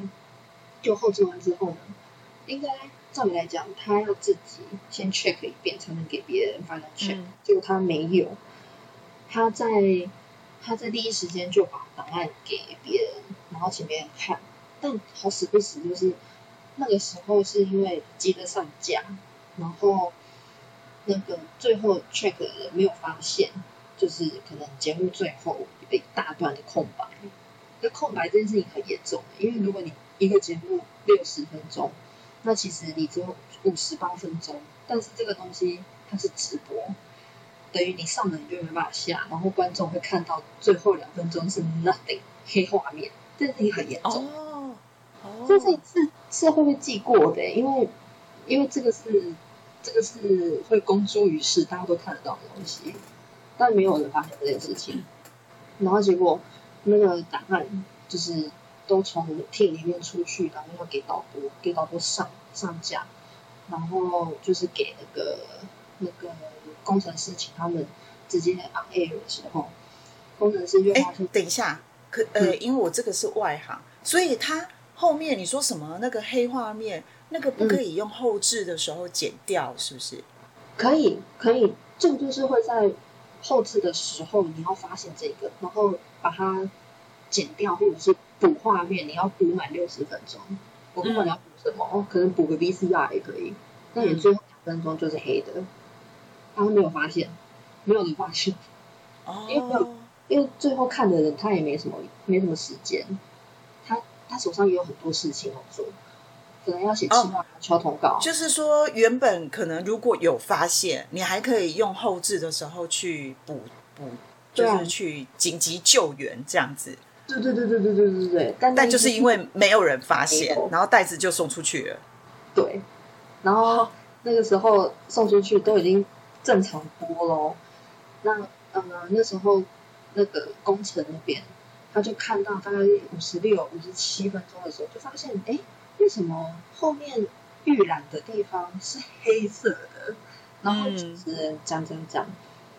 就后置完之后呢，应该照理来讲他要自己先 check 一遍才能给别人 final check，结果他没有，他在他在第一时间就把档案给别人，然后请别人看，但好死不死就是那个时候是因为急着上架，然后。那个最后 check 的人没有发现，就是可能节目最后一大段的空白。那空白这件事情很严重，因为如果你一个节目六十分钟，那其实你只有五十八分钟，但是这个东西它是直播，等于你上了你就没办法下，然后观众会看到最后两分钟是 nothing 黑画面，这件事情很严重。哦，这是是是会被记过的，因为因为这个是。这个是会公诸于世，大家都看得到的东西，但没有人发现这件事情。然后结果那个档案就是都从 team 里面出去，然后要给导播，给导播上上架，然后就是给那个那个工程师，请他们直接 on air 的时候，工程师就发现，等一下，可呃，因为我这个是外行，所以他后面你说什么那个黑画面？那个不可以用后置的时候剪掉，是不是？可以，可以。这个就是会在后置的时候，你要发现这个，然后把它剪掉，或者是补画面，你要补满六十分钟。我不管你要补什么，哦可能补个 VCR 也可以。那你最后两分钟就是黑的，他们没有发现，没有人发现。哦。因为没有因为最后看的人他也没什么没什么时间，他他手上也有很多事情要做。可能要写计划、敲通告。就是说，原本可能如果有发现，你还可以用后置的时候去补补，就是去紧急救援这样子。对对对对对对对对。但但就是因为没有人发现，然后袋子就送出去了。对。然后 那个时候送出去都已经正常播喽。那呃那时候那个工程那边，他就看到大概五十六、五十七分钟的时候，就发现哎。为什么后面预览的地方是黑色的？然后主持人讲讲讲，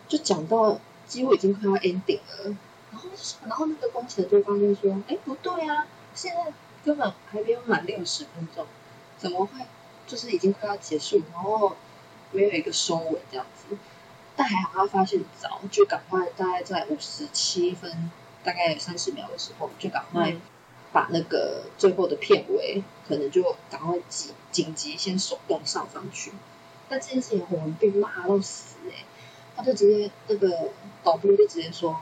就讲到几乎已经快要 ending 了。然后，然后那个工程就发现说：“哎，不对啊，现在根本还没有满六十分钟，怎么会就是已经快要结束，然后没有一个收尾这样子？”但还好他发现早，就赶快大概在五十七分大概三十秒的时候，就赶快把那个最后的片尾可能就赶快紧紧急先手动上上去。但这件事情我们被骂到死哎、他就直接那个导播就直接说，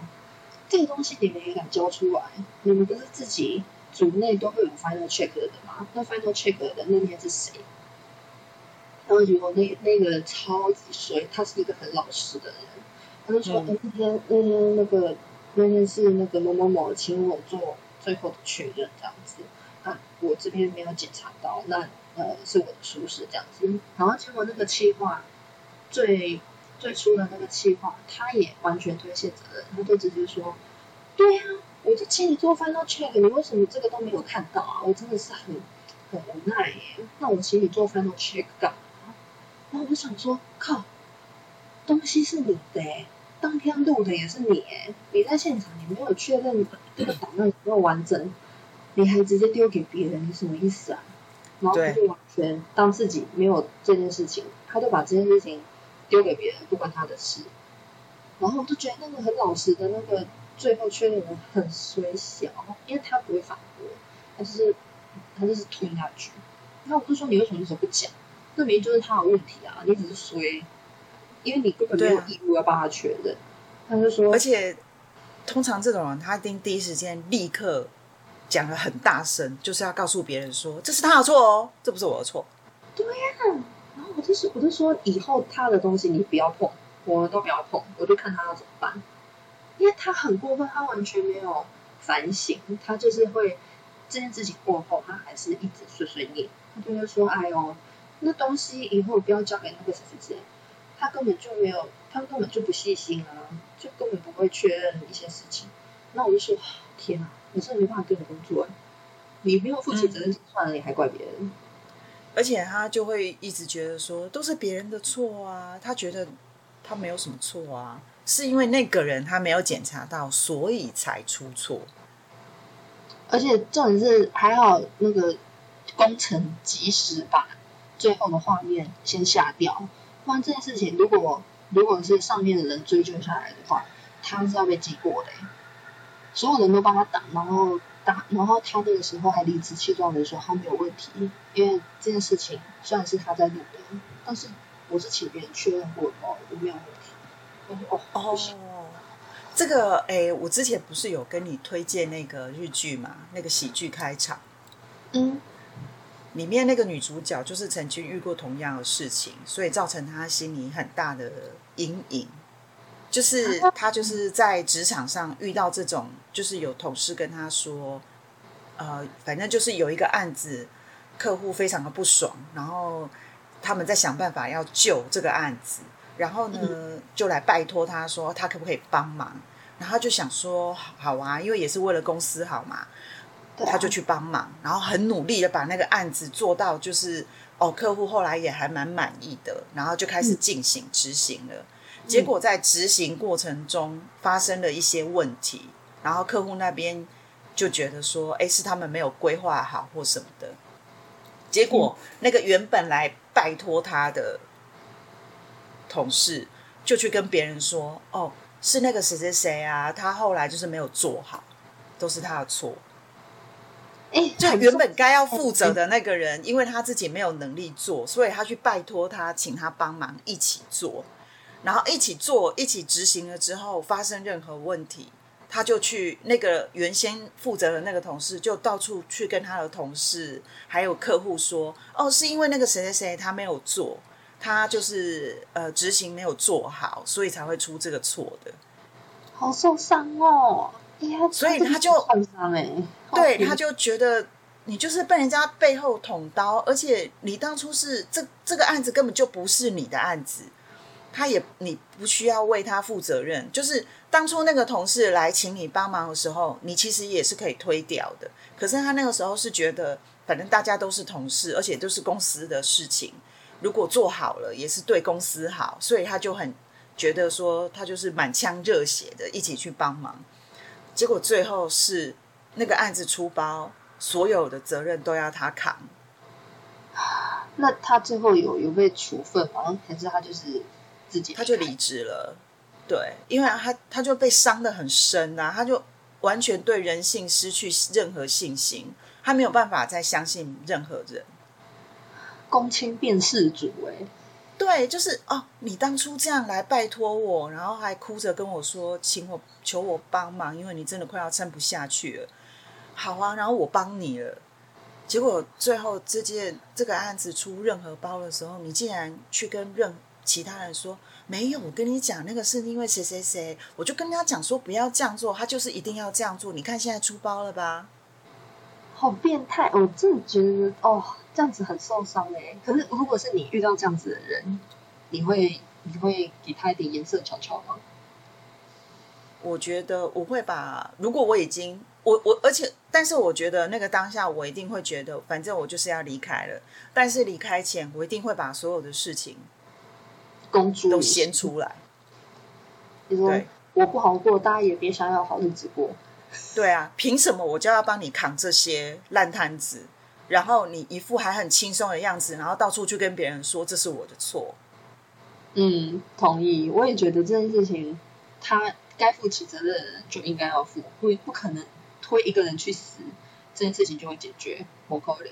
这个东西你们也敢交出来？你们不是自己组内都会有 final check 的吗？那 final check 的那天是谁？然后结果那那个超级衰，他是一个很老实的人，他就说，那天那天那个那天是那个某某某请我做最后的确认这样子，啊，我这边没有检查到，那呃是我的疏失这样子，然后结果那个企划最最初的那个企划，他也完全推卸责任，他就直接说，对呀、我就请你做 final check，你为什么这个都没有看到啊？我真的是很很无奈耶。那我请你做 final check 干嘛？然后我就想说，靠，东西是你的，当天录的也是你，你在现场你没有确认这个档案有没有完整，你还直接丢给别人，你什么意思啊？然后他就完全当自己没有这件事情，他就把这件事情丢给别人，不关他的事。然后我就觉得那个很老实的那个最后确认的很衰小，因为他不会反驳，他就是他就是吞下去。然后我就说你为什么那时候不讲？那明明就是他的问题啊，你只是衰，因为你根本没有义务要帮他确认。他就说，而且通常这种人，他一定第一时间立刻讲的很大声，就是要告诉别人说这是他的错哦，这不是我的错。对呀然后我就说，我就说以后他的东西你不要碰，我们都不要碰，我就看他要怎么办。因为他很过分，他完全没有反省，他就是会这件事情过后，他还是一直碎碎念，他就会说：“哎呦，那东西以后不要交给那个谁谁谁。”他根本就没有，他根本就不细心啊，就根本不会确认一些事情。那我就说：“天啊，我真的没办法跟你工作、欸，你没有负起责任就算了，你还怪别人。”而且他就会一直觉得说都是别人的错啊，他觉得他没有什么错啊，是因为那个人他没有检查到，所以才出错。而且重点是还好那个工程及时把最后的画面先下掉，不然这件事情如果如果是上面的人追究下来的话，他是要被记过的欸。所有人都帮他挡，然后打，然后他那个时候还理直气壮的说他没有问题，因为这件事情虽然是他在录的，但是我是请别人确认过的哦，我没有问题。我说哦，不行，这个诶，我之前不是有跟你推荐那个日剧嘛？那个喜剧开场嗯，里面那个女主角就是曾经遇过同样的事情，所以造成她心里很大的阴影。就是她就是在职场上遇到这种，就是有同事跟她说，呃，反正就是有一个案子，客户非常的不爽，然后他们在想办法要救这个案子，然后呢就来拜托她说她可不可以帮忙，然后他就想说好啊，因为也是为了公司好嘛，他就去帮忙，然后很努力的把那个案子做到，就是哦，客户后来也还蛮满意的，然后就开始进行执行了。结果在执行过程中发生了一些问题，然后客户那边就觉得说，哎，是他们没有规划好或什么的。结果那个原本来拜托他的同事，就去跟别人说，哦，是那个谁谁谁啊，他后来就是没有做好，都是他的错。哎，就原本该要负责的那个人，因为他自己没有能力做，所以他去拜托他，请他帮忙一起做，然后一起做，一起执行了之后，发生任何问题，他就去那个原先负责的那个同事，就到处去跟他的同事还有客户说，哦，是因为那个谁谁谁他没有做，他就是呃执行没有做好，所以才会出这个错的。好受伤哦。哎呀，所以他就受伤哎，对，好他就觉得你就是被人家背后捅刀，而且你当初是这这个案子根本就不是你的案子，他也你不需要为他负责任。就是当初那个同事来请你帮忙的时候，你其实也是可以推掉的。可是他那个时候是觉得，反正大家都是同事，而且都是公司的事情，如果做好了也是对公司好，所以他就很觉得说，他就是满腔热血的一起去帮忙。结果最后是那个案子出包，所有的责任都要他扛。那他最后有有被处分吗？还是他就是自己他就离职了。对，因为他他就被伤的很深啊，他就完全对人性失去任何信心，他没有办法再相信任何人。公亲变世主哎、对，就是哦，你当初这样来拜托我，然后还哭着跟我说，请我求我帮忙，因为你真的快要撑不下去了。好啊，然后我帮你了。结果最后这件这个案子出任何包的时候，你竟然去跟任其他人说没有，我跟你讲那个是因为谁谁谁，我就跟他讲说不要这样做，他就是一定要这样做。你看现在出包了吧？好变态！我真的觉得哦，这样子很受伤哎。可是如果是你遇到这样子的人，你会你会给他一点颜色瞧瞧吗？我觉得我会把，如果我已经我我，而且但是我觉得那个当下我一定会觉得，反正我就是要离开了。但是离开前，我一定会把所有的事情都公诸于世掀出来。你说对我不好过，大家也别想要好日子过。对啊，凭什么我就要帮你扛这些烂摊子？然后你一副还很轻松的样子，然后到处去跟别人说这是我的错。嗯，同意。我也觉得这件事情，他该负起责任的人就应该要负，不不可能推一个人去死，这件事情就会解决。我扣零。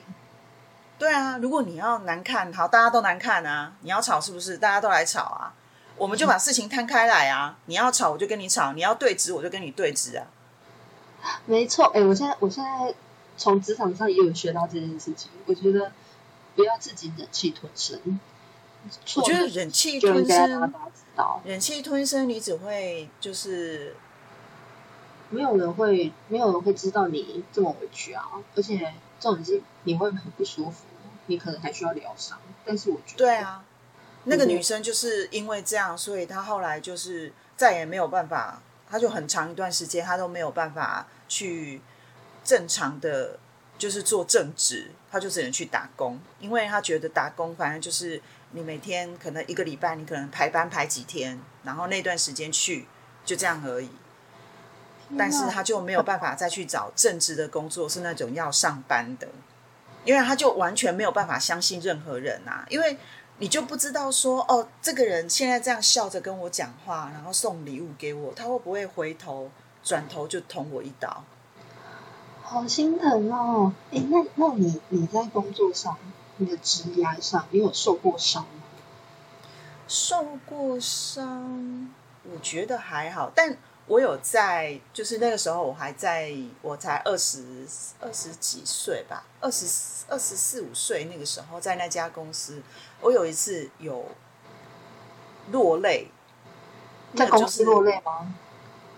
对啊，如果你要难看，好，大家都难看啊！你要吵是不是？大家都来吵啊！我们就把事情摊开来啊！你要吵我就跟你吵，你要对峙我就跟你对峙啊！没错，哎、我现在我现在从职场上也有学到这件事情。我觉得不要自己忍气吞声，我觉得忍气吞声，忍气吞声，你只会就是没有人会没有人会知道你这么委屈啊，而且重点是你会很不舒服，你可能还需要疗伤。但是我觉得，对，啊，那个女生就是因为这样，所以她后来就是再也没有办法，她就很长一段时间她都没有办法去正常的就是做正职，她就只能去打工，因为她觉得打工反正就是你每天可能一个礼拜你可能排班排几天，然后那段时间去就这样而已。但是他就没有办法再去找正职的工作，是那种要上班的，因为他就完全没有办法相信任何人啊，因为你就不知道说，哦，这个人现在这样笑着跟我讲话，然后送礼物给我，他会不会回头转头就捅我一刀？好心疼哦。哎，那那你你在工作上，你的职涯上，你有受过伤吗？受过伤，我觉得还好，但我有在，就是那个时候我还在，我才二十二十几岁吧，二十二十四五岁那个时候，在那家公司，我有一次有落泪，在那就是公司落泪吗？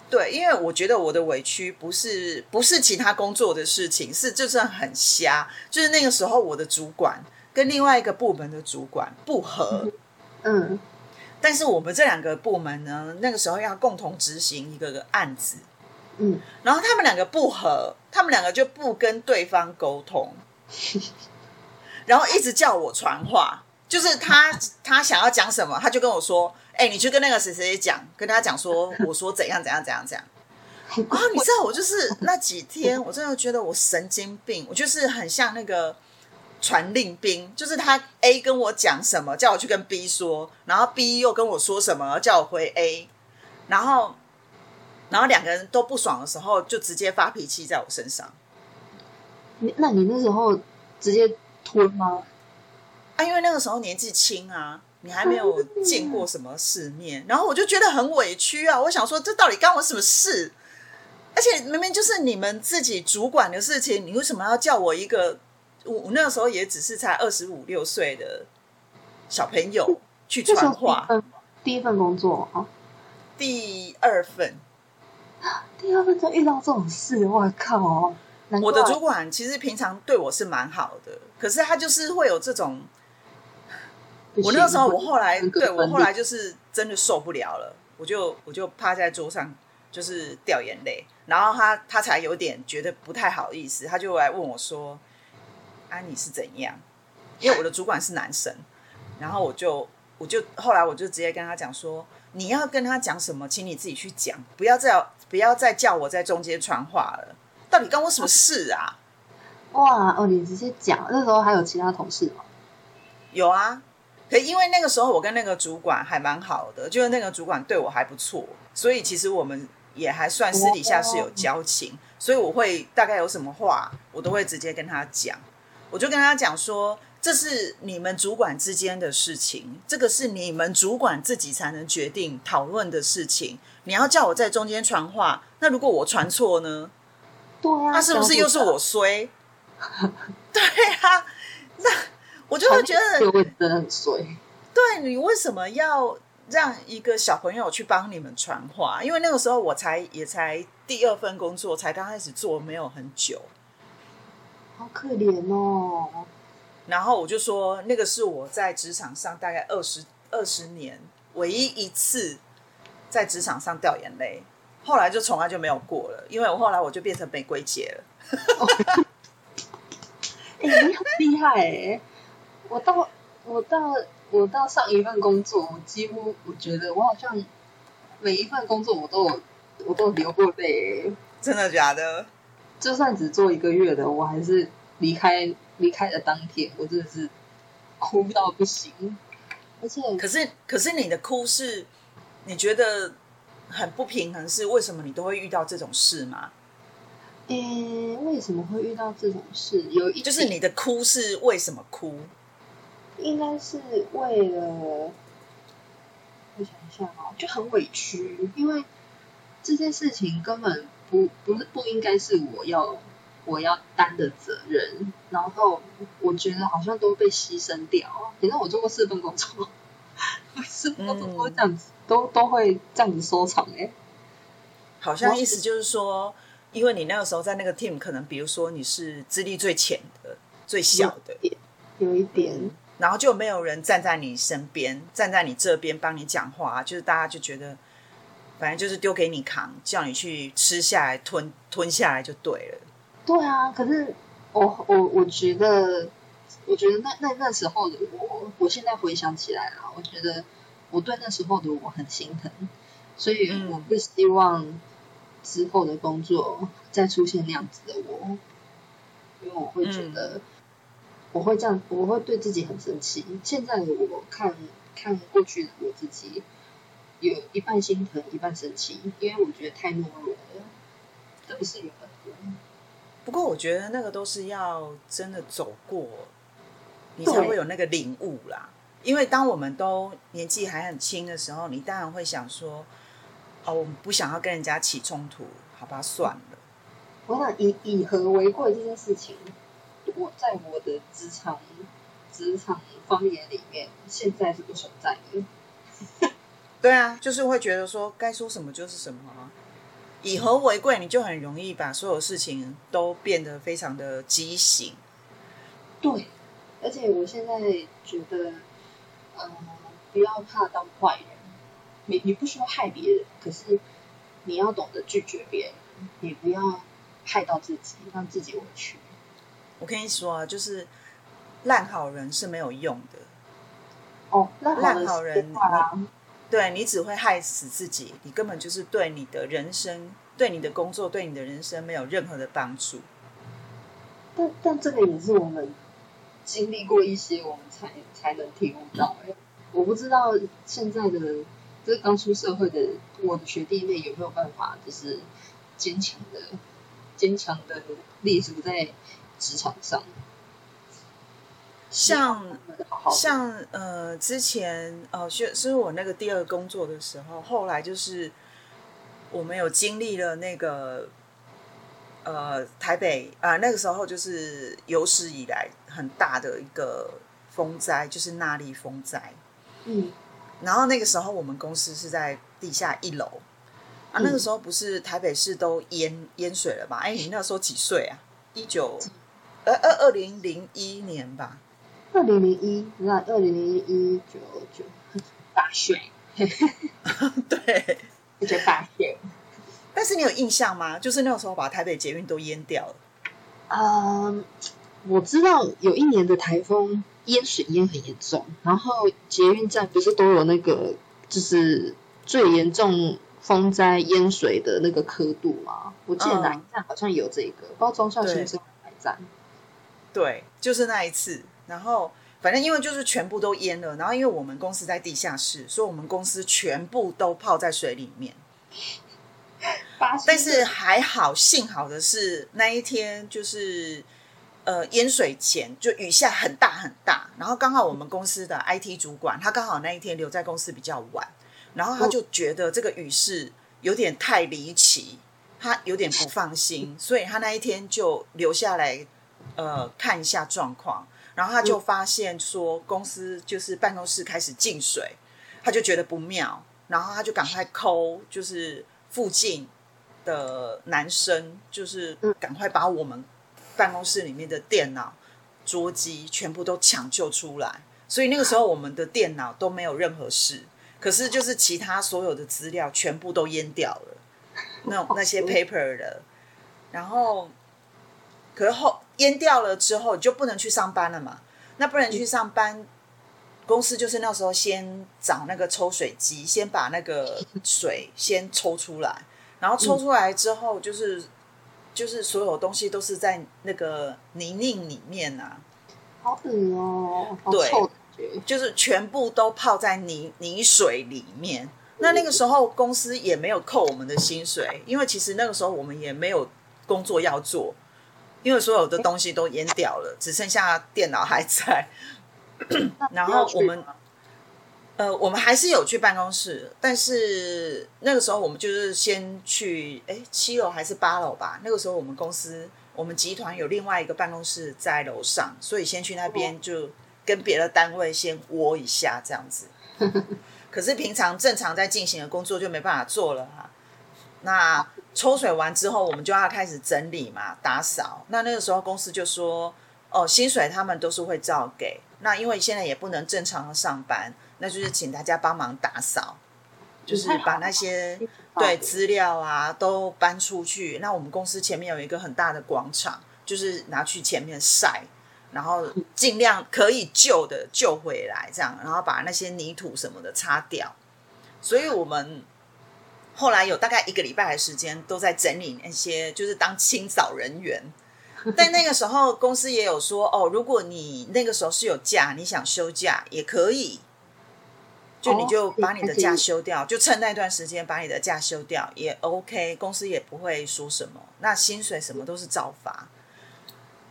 对，因为我觉得我的委屈不是不是其他工作的事情，是就是很瞎，就是那个时候我的主管跟另外一个部门的主管不合。嗯，但是我们这两个部门呢，那个时候要共同执行一个个案子，嗯，然后他们两个不和，他们两个就不跟对方沟通，然后一直叫我传话，就是他他想要讲什么，他就跟我说：“哎、你去跟那个谁谁谁讲，跟他讲说，我说怎样怎样怎样怎样。”啊，你知道我就是那几天，我真的觉得我神经病，我就是很像那个传令兵，就是他 A 跟我讲什么，叫我去跟 B 说，然后 B 又跟我说什么，叫我回 A，然后然后两个人都不爽的时候，就直接发脾气在我身上你那你那时候直接吞吗？啊，因为那个时候年纪轻啊。你还没有见过什么世面，然后我就觉得很委屈啊！我想说，这到底干我什么事？而且明明就是你们自己主管的事情，你为什么要叫我一个？我我那个时候也只是才二十五六岁的小朋友去传话。第一份工作啊，第二份，第二份就遇到这种事，我靠！我的主管其实平常对我是蛮好的，可是他就是会有这种。我那时候，我后来对我后来就是真的受不了了，我就我就趴在桌上，就是掉眼泪，然后他他才有点觉得不太好意思，他就来问我说：“啊，你是怎样？”因为我的主管是男生，然后我就我就后来我就直接跟他讲说：“你要跟他讲什么，请你自己去讲，不要再不要再叫我在中间传话了，到底关我什么事啊？”哇哦，你直接讲，那时候还有其他同事吗？有啊，可因为那个时候我跟那个主管还蛮好的，就是那个主管对我还不错，所以其实我们也还算私底下是有交情，所以我会大概有什么话，我都会直接跟他讲。我就跟他讲说，这是你们主管之间的事情，这个是你们主管自己才能决定讨论的事情。你要叫我在中间传话，那如果我传错呢？对啊，那是不是又是我衰？对啊，那我就会觉得这个位置真的很衰。对你为什么要让一个小朋友去帮你们传话？因为那个时候我才也才第二份工作，才刚开始做，没有很久。好可怜哦。然后我就说，那个是我在职场上大概二十二十年唯一一次在职场上掉眼泪，后来就从来就没有过了，因为我后来我就变成玫瑰姐了。哎、你很厉害哎、我到我到我到上一份工作，我几乎我觉得我好像每一份工作我都有我都有流过泪、欸，真的假的？就算只做一个月的，我还是离开离开的当天，我真的是哭到不行，而且可是可是你的哭是，你觉得很不平衡，是为什么你都会遇到这种事吗？诶、为什么会遇到这种事？有一就是你的哭是为什么哭？应该是为了，我想一下哦，就很委屈，因为这件事情根本不不是不应该是我要我要担的责任，然后我觉得好像都被牺牲掉。反正我做过四份工作，四份工作都会这样子，都都会这样子收场哎、好像意思就是说，因为你那个时候在那个 team，可能比如说你是资历最浅的、最小的，有一点然后就没有人站在你身边，站在你这边帮你讲话，就是大家就觉得，反正就是丢给你扛，叫你去吃下来、吞吞下来就对了。对啊，可是我我我觉得，我觉得那那那时候的我，我现在回想起来了，我觉得我对那时候的我很心疼，所以嗯我不希望之后的工作再出现那样子的我，因为我会觉得、我会这样，我会对自己很生气。现在的我看看过去的我自己，有一半心疼，一半生气，因为我觉得太懦弱了，这不是原本的我。不过我觉得那个都是要真的走过，你才对会有那个领悟啦。因为当我们都年纪还很轻的时候，你当然会想说，哦，我们不想要跟人家起冲突，好吧，算了。我想以以和为贵这件事情，我在我的职场职场方言里面，现在是不存在的。对啊，就是会觉得说该说什么就是什么啊。以和为贵，你就很容易把所有事情都变得非常的畸形。对，而且我现在觉得，嗯，不要怕当坏人。你你不需要害别人，可是你要懂得拒绝别人，你不要害到自己，让自己委屈。我跟你说啊，就是烂好人是没有用的，哦，那烂好人对你只会害死自己，你根本就是对你的人生、对你的工作、对你的人生没有任何的帮助。但但这个也是我们经历过一些，我们才才能体悟到、欸。我不知道现在的就是刚出社会的我的学弟妹有没有办法，就是坚强的、坚强的立足在职场上。像像呃，之前呃，是是我那个第二个工作的时候，后来就是我们有经历了那个呃台北啊、那个时候就是有史以来很大的一个风灾，就是那莉风灾。嗯然后那个时候我们公司是在地下一楼啊，嗯那个时候不是台北市都淹淹水了嘛？哎，你那时候几岁啊？一九呃二二零零一年吧。二零零一，那二零零一九九大选，对，我觉得大选。但是你有印象吗？就是那个时候把台北捷运都淹掉了。嗯，我知道有一年的台风淹水淹很严重，然后捷运站不是都有那个就是最严重风灾淹水的那个刻度吗？我记得哪一站好像有这个，不知道中校新生哪一站。对，就是那一次。然后反正因为就是全部都淹了，然后因为我们公司在地下室，所以我们公司全部都泡在水里面。但是还好，幸好的是那一天就是呃淹水前就雨下很大很大，然后刚好我们公司的 IT 主管他刚好那一天留在公司比较晚，然后他就觉得这个雨势有点太离奇，他有点不放心，所以他那一天就留下来呃看一下状况，然后他就发现说公司就是办公室开始进水，他就觉得不妙，然后他就赶快抠就是附近的男生，就是赶快把我们办公室里面的电脑、桌机全部都抢救出来。所以那个时候我们的电脑都没有任何事，可是就是其他所有的资料全部都淹掉了，那那些 paper 的，然后可是后淹掉了之后你就不能去上班了嘛？那不能去上班，公司就是那时候先找那个抽水机，先把那个水先抽出来，然后抽出来之后就是。就是所有东西都是在那个泥泞里面啊，好恶哦，好对。就是全部都泡在泥泥水里面。那那个时候公司也没有扣我们的薪水，因为其实那个时候我们也没有工作要做，因为所有的东西都淹掉了，只剩下电脑还在。然后我们呃，我们还是有去办公室，但是那个时候我们就是先去，哎，七楼还是八楼吧？那个时候我们公司我们集团有另外一个办公室在楼上，所以先去那边就跟别的单位先窝一下这样子。可是平常正常在进行的工作就没办法做了哈、那抽水完之后，我们就要开始整理嘛，打扫。那那个时候公司就说，哦，薪水他们都是会照给。那因为现在也不能正常的上班，那就是请大家帮忙打扫，就是把那些 对资料啊都搬出去。那我们公司前面有一个很大的广场，就是拿去前面晒，然后尽量可以救的救回来，这样，然后把那些泥土什么的擦掉。所以我们后来有大概一个礼拜的时间都在整理那些，就是当清扫人员。但那个时候公司也有说，哦，如果你那个时候是有假，你想休假也可以，就你就把你的假休掉，就趁那段时间把你的假休掉也 OK，公司也不会说什么。那薪水什么都是照发。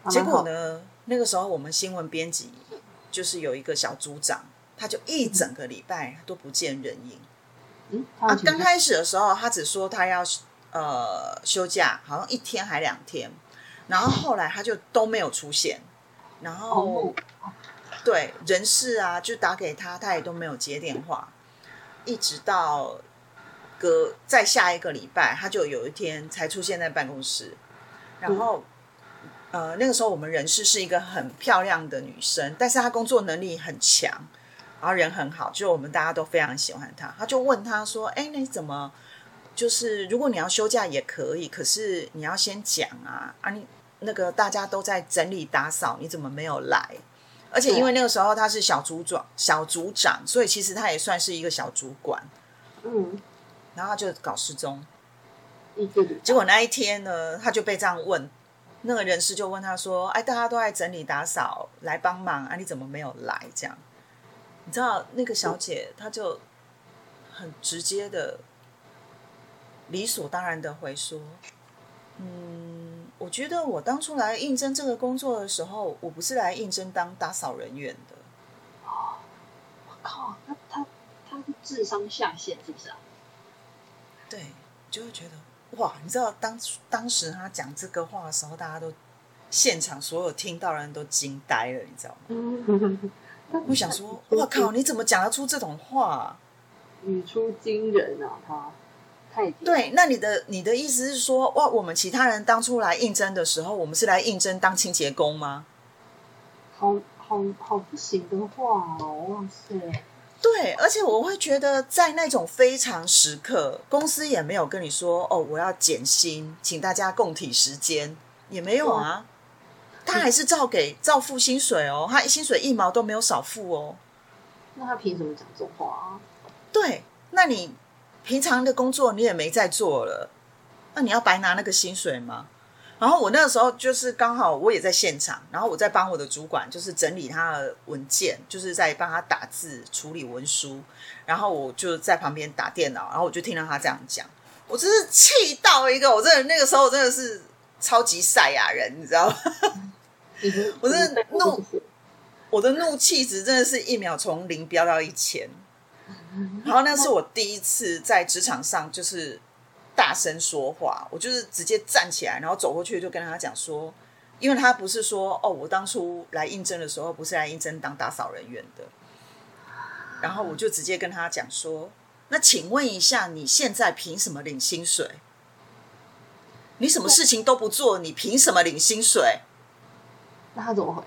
结果呢，那个时候我们新闻编辑就是有一个小组长，他就一整个礼拜都不见人影。嗯，啊，刚开始的时候他只说他要呃休假，好像一天还两天，然后后来他就都没有出现，然后对人事啊就打给他，他也都没有接电话，一直到隔在下一个礼拜，他就有一天才出现在办公室，然后。呃，那个时候我们人事是一个很漂亮的女生，但是她工作能力很强，然后人很好，就我们大家都非常喜欢他。他就问他说：“哎，那你怎么就是如果你要休假也可以，可是你要先讲啊啊！你那个大家都在整理打扫，你怎么没有来？而且因为那个时候他是小组长，小组长，所以其实他也算是一个小主管。嗯，然后他就搞失踪。一个礼拜结果那一天呢，他就被这样问，那个人事就问他说：“哎，大家都在整理打扫，来帮忙啊，你怎么没有来？”这样，你知道那个小姐，她就很直接的、理所当然的回说：“嗯，我觉得我当初来应征这个工作的时候，我不是来应征当打扫人员的。我靠，那他他是智商下线是不是啊？对，就会觉得哇，你知道当当时他讲这个话的时候，大家都现场所有听到的人都惊呆了，你知道吗？嗯，我想说，我靠，你怎么讲得出这种话？语出惊人啊，他太对，那你的你的意思是说，哇，我们其他人当初来应征的时候，我们是来应征当清洁工吗？好好好不行的话哦，哇塞！对，而且我会觉得，在那种非常时刻，公司也没有跟你说，哦，我要减薪，请大家共体时间，也没有啊。他还是照给照付薪水哦，他薪水一毛都没有少付哦。那他凭什么讲这种话啊？对，那你平常的工作你也没在做了，那你要白拿那个薪水吗？然后我那个时候就是刚好我也在现场，然后我在帮我的主管就是整理他的文件，就是在帮他打字处理文书，然后我就在旁边打电脑，然后我就听到他这样讲，我真是气到一个，我真的那个时候真的是超级赛亚人，你知道吗？我真的怒，我的怒气值真的是一秒从零飙到一千。然后那是我第一次在职场上就是大声说话，我就是直接站起来，然后走过去就跟他讲说，因为他不是说哦，我当初来应征的时候不是来应征当打扫人员的，然后我就直接跟他讲说，那请问一下，你现在凭什么领薪水？你什么事情都不做，你凭什么领薪水？那他怎么回？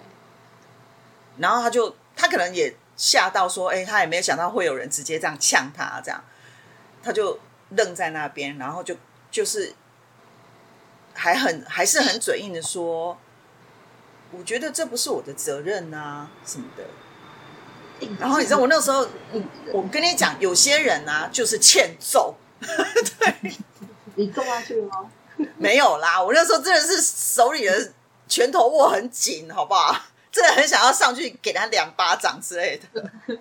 然后他就他可能也。吓到说：“哎，他也没有想到会有人直接这样呛他，这样他就愣在那边，然后就就是还很还是很嘴硬的说，我觉得这不是我的责任啊什么的。然后你知道我那时候，我跟你讲，有些人啊就是欠揍，对，你揍下去了吗？没有啦，我那时候真的是手里的拳头握很紧，好不好？” 真的很想要上去给他两巴掌之类的，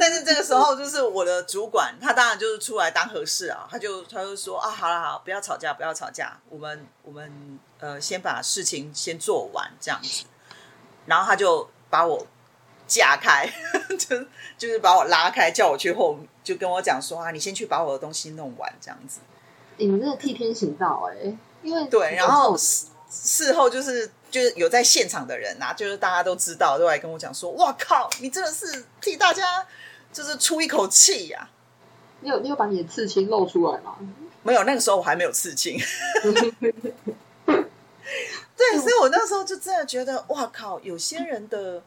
但是这个时候就是我的主管，他当然就是出来当和事啊，他就他就说啊，好了好，不要吵架，不要吵架，我们我们呃先把事情先做完这样子，然后他就把我架开，就就是把我拉开，叫我去后，就跟我讲说啊，你先去把我的东西弄完这样子。你们真的替天行道哎，因为对，然后事后就是。就是有在现场的人啊，就是大家都知道，都来跟我讲说：“哇靠，你真的是替大家就是出一口气呀！”你有你有把你的刺青露出来吗？没有，那个时候我还没有刺青。对，所以我那时候就真的觉得，哇靠，有些人的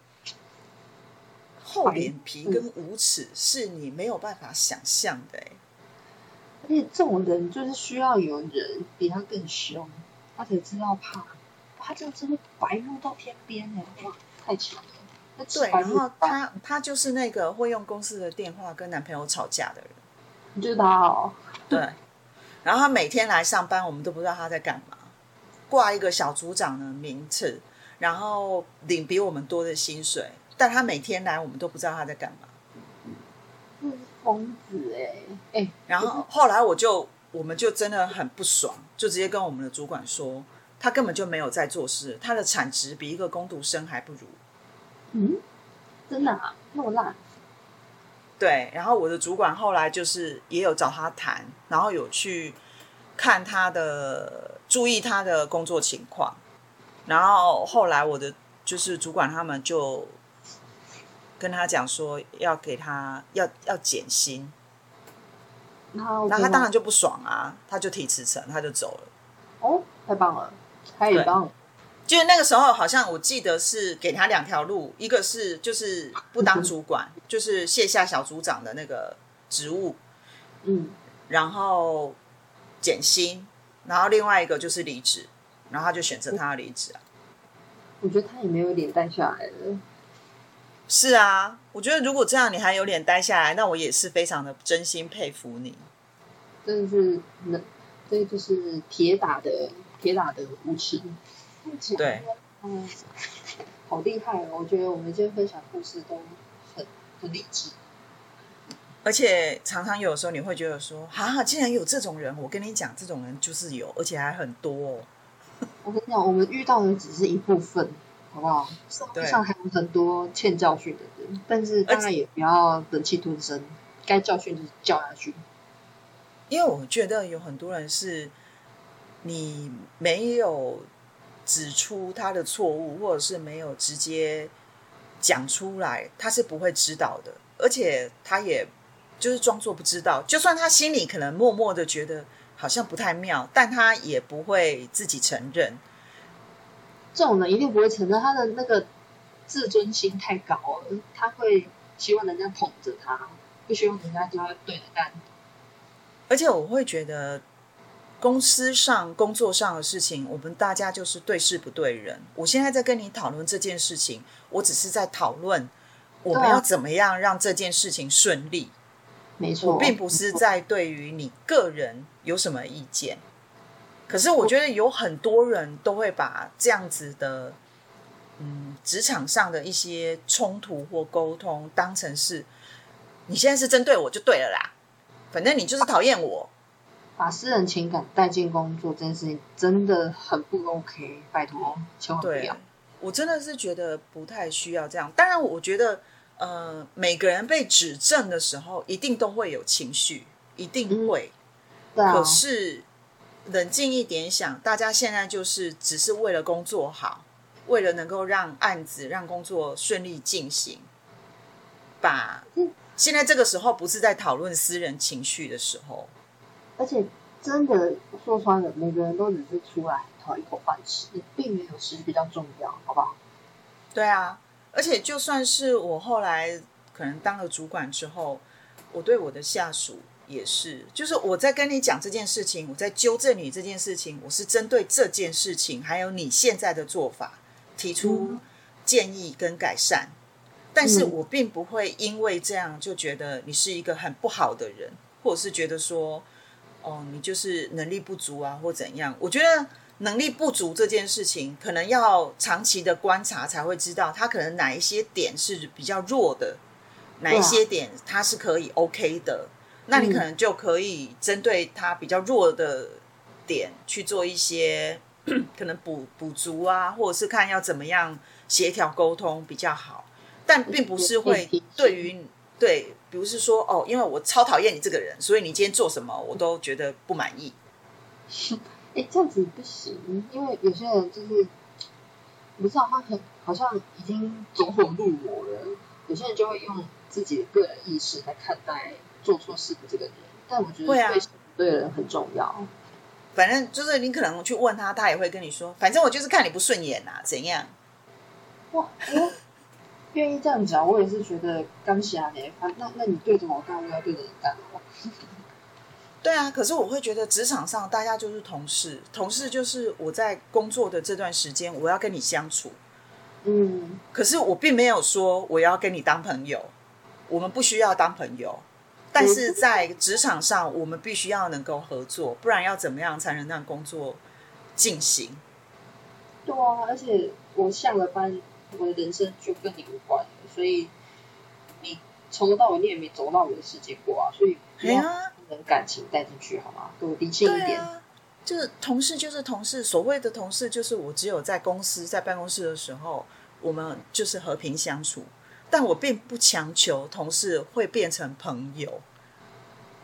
厚脸皮跟无耻是你没有办法想象的。哎，而且这种人就是需要有人比他更凶，他只知道怕。他就真的白露到天边哎，哇，太强了！对，然后他他就是那个会用公司的电话跟男朋友吵架的人，你知道？对，然后他每天来上班，我们都不知道他在干嘛，挂一个小组长的名次，然后领比我们多的薪水，但他每天来，我们都不知道他在干嘛。疯子哎哎！然后后来我就我们就真的很不爽，就直接跟我们的主管说。他根本就没有在做事，他的产值比一个工读生还不如。嗯，真的啊，那么烂？对，然后我的主管后来就是也有找他谈，然后有去看他的，注意他的工作情况，然后后来我的就是主管他们就跟他讲说要给他要要减薪，然后他当然就不爽啊，他就提辞呈，他就走了。哦，太棒了！他也帮，就是那个时候，好像我记得是给他两条路，一个是就是不当主管，就是卸下小组长的那个职务，嗯，然后减薪，然后另外一个就是离职，然后他就选择他要离职啊。我觉得他也没有脸待下来了。是啊，我觉得如果这样你还有脸待下来，那我也是非常的真心佩服你。真的是，那这就是铁打的。铁打的无耻，对，嗯，好厉害哦！我觉得我们今天分享故事都很很励志，而且常常有时候你会觉得说，啊，竟然有这种人！我跟你讲，这种人就是有，而且还很多。我跟你讲，我们遇到的只是一部分，好不好？社会上还有很多欠教训的人，但是大家也不要忍气吞声，该教训就教下去。因为我觉得有很多人是。你没有指出他的错误，或者是没有直接讲出来，他是不会知道的。而且他也就是装作不知道，就算他心里可能默默的觉得好像不太妙，但他也不会自己承认。这种人一定不会承认，他的那个自尊心太高了，他会希望人家捧着他，不希望人家就要对着干。而且我会觉得。公司上、工作上的事情，我们大家就是对事不对人。我现在在跟你讨论这件事情，我只是在讨论我们要怎么样让这件事情顺利。没错，我并不是在对于你个人有什么意见。可是我觉得有很多人都会把这样子的，嗯，职场上的一些冲突或沟通当成是，你现在是针对我就对了啦，反正你就是讨厌我。把私人情感带进工作这件事情真的很不 OK，拜托，千万不要。，我真的是觉得不太需要这样。当然，我觉得呃，每个人被指正的时候，一定都会有情绪，一定会。对啊可，是冷静一点想，大家现在就是只是为了工作好，为了能够让案子、让工作顺利进行，把嗯现在这个时候不是在讨论私人情绪的时候。而且真的说穿了，每个人都只是出来讨一口饭吃，并没有谁比较重要，好不好？对啊，而且就算是我后来可能当了主管之后，我对我的下属也是，就是我在跟你讲这件事情，我在纠正你这件事情，我是针对这件事情，还有你现在的做法提出嗯建议跟改善。但是嗯我并不会因为这样就觉得你是一个很不好的人，或者是觉得说，哦，你就是能力不足啊，或怎样。我觉得能力不足这件事情，可能要长期的观察才会知道，他可能哪一些点是比较弱的，哪一些点他是可以 OK 的。那你可能就可以针对他比较弱的点去做一些 可能补补足啊，或者是看要怎么样协调沟通比较好。但并不是会对于对，比如是说哦，因为我超讨厌你这个人，所以你今天做什么我都觉得不满意。哎、这样子不行，因为有些人就是，我不知道他很好像已经走火入魔了。有些人就会用自己的个人意识来看待做错事的这个人，但我觉得对啊对对人很重要。反正就是你可能去问他，他也会跟你说，反正我就是看你不顺眼啊，怎样？哇，哎愿意这样讲，我也是觉得刚侠呢。反那那你对着我干，我要对着你干哦。对啊，可是我会觉得职场上大家就是同事，同事就是我在工作的这段时间我要跟你相处，嗯，可是我并没有说我要跟你当朋友，我们不需要当朋友。但是在职场上，我们必须要能够合作，不然要怎么样才能让工作进行？对啊，而且我下了班，我的人生就跟你无关了，所以你从头到尾你也没走到我的世界过啊，所以不要对啊，把感情带进去好吗？理性一点。就是同事就是同事，所谓的同事就是我只有在公司在办公室的时候，我们就是和平相处，但我并不强求同事会变成朋友。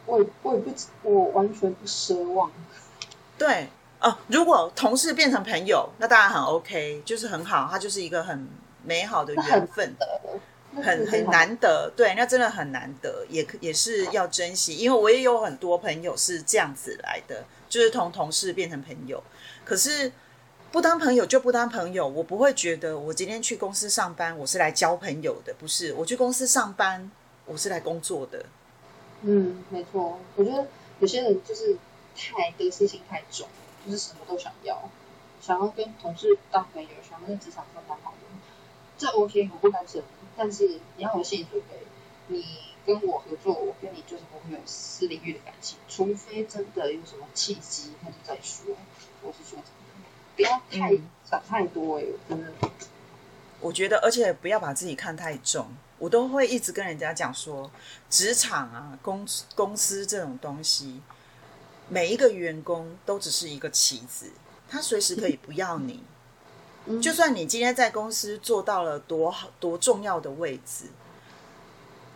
我也我也不我完全不奢望。对哦，如果同事变成朋友，那当然很 OK，就是很好，它就是一个很美好的缘分。很很。难得，对，那真的很难得，也也是要珍惜。因为我也有很多朋友是这样子来的，就是从同事变成朋友。可是不当朋友就不当朋友，我不会觉得我今天去公司上班，我是来交朋友的，不是。我去公司上班，我是来工作的。嗯，没错，我觉得有些人就是太得失心太重，就是什么都想要，想要跟同事当朋友，想要在职场上当好人，这 OK，我不干涉你，但是你要有心理准备，你跟我合作，我跟你就是不会有私领域的感情，除非真的有什么契机，那就再说。我是说真的，不要太嗯想太多哎、真的。我觉得，而且不要把自己看太重。我都会一直跟人家讲说，职场啊、公公司这种东西，每一个员工都只是一个棋子，他随时可以不要你。嗯就算你今天在公司做到了多好多重要的位置，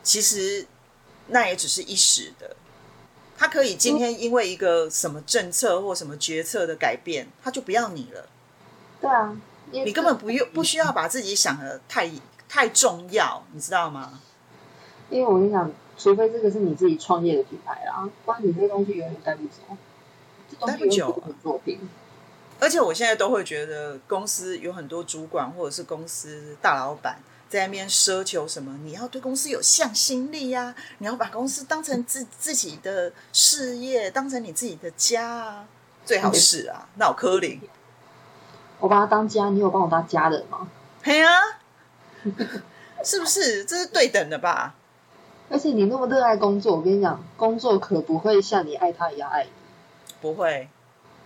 其实那也只是一时的。他可以今天因为一个什么政策或什么决策的改变，他就不要你了。对啊，你根本不用不需要把自己想的太太重要，你知道吗？因为我跟你讲，除非这个是你自己创业的品牌啦，不然你这个东西永远带不走，这东西带不久永远是你作品。而且我现在都会觉得，公司有很多主管或者是公司大老板在那边奢求什么，你要对公司有向心力呀、你要把公司当成自自己的事业，当成你自己的家啊，最好是啊，那我柯林，我把他当家，你有帮我当家人吗？嘿啊、是不是？这是对等的吧？而且你那么热爱工作，我跟你讲，工作可不会像你爱他一样爱你。不会，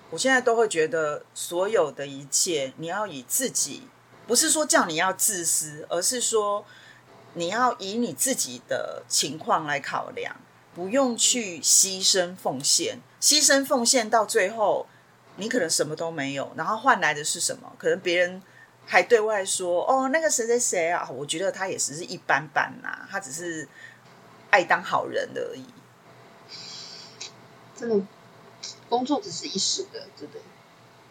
我现在都会觉得所有的一切，你要以自己，不是说叫你要自私，而是说你要以你自己的情况来考量。不用去牺牲奉献，牺牲奉献到最后，你可能什么都没有，然后换来的是什么？可能别人还对外说：“哦，那个谁谁谁啊，我觉得他也只是一般般呐，他只是爱当好人的而已。”真的，工作只是一时的，真的，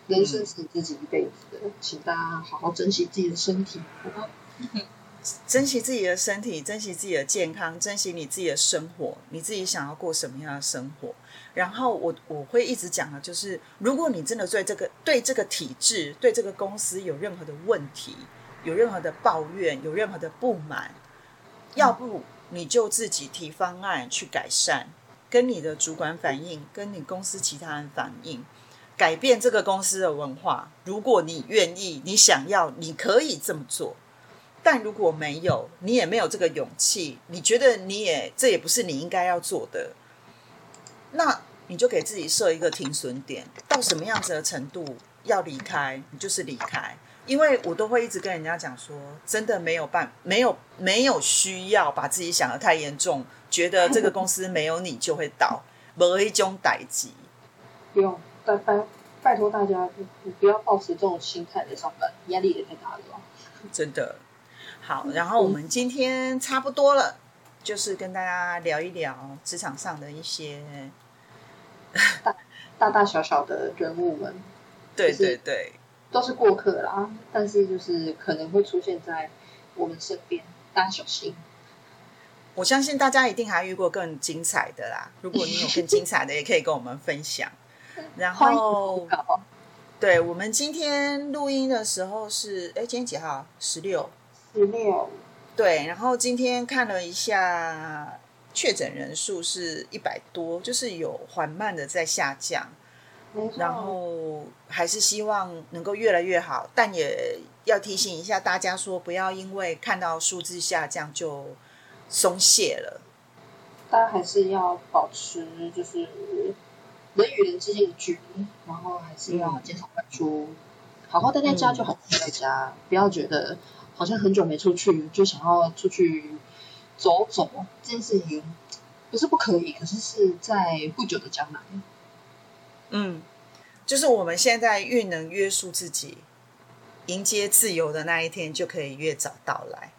人生是你自己一辈子的，请大家好好珍惜自己的身体？珍惜自己的身体，珍惜自己的健康，珍惜你自己的生活，你自己想要过什么样的生活？然后我我会一直讲的，就是如果你真的对这个对这个体制、对这个公司有任何的问题，有任何的抱怨，有任何的不满，要不你就自己提方案去改善，跟你的主管反映，跟你公司其他人反映，改变这个公司的文化。如果你愿意，你想要，你可以这么做。但如果没有，你也没有这个勇气，你觉得你也这也不是你应该要做的，那你就给自己设一个停损点，到什么样子的程度要离开，你就是离开。因为我都会一直跟人家讲说，真的没有办，没有没有需要把自己想的太严重，觉得这个公司没有你就会倒，没一种代级。不用，拜拜拜托大家，你不要抱持这种心态来上班，压力也太大了。真的。好，然后我们今天差不多了，就是跟大家聊一聊职场上的一些大大大小小的人物们。对 对对，都是过客啦，但是就是可能会出现在我们身边，大家小心。我相信大家一定还遇过更精彩的啦，如果你有更精彩的，也可以跟我们分享。然后，对我们今天录音的时候是，哎，今天几号？十六。十六，对，然后今天看了一下确诊人数是一百多，就是有缓慢的在下降，然后还是希望能够越来越好，但也要提醒一下大家说，不要因为看到数字下降就松懈了，大家还是要保持就是人与人之间的距离，然后还是要减少外出，好好待在家就好，待在家，不要觉得。好像很久没出去，就想要出去走走。这件事情不是不可以，可是是在不久的将来。嗯，就是我们现在越能约束自己，迎接自由的那一天就可以越早到来。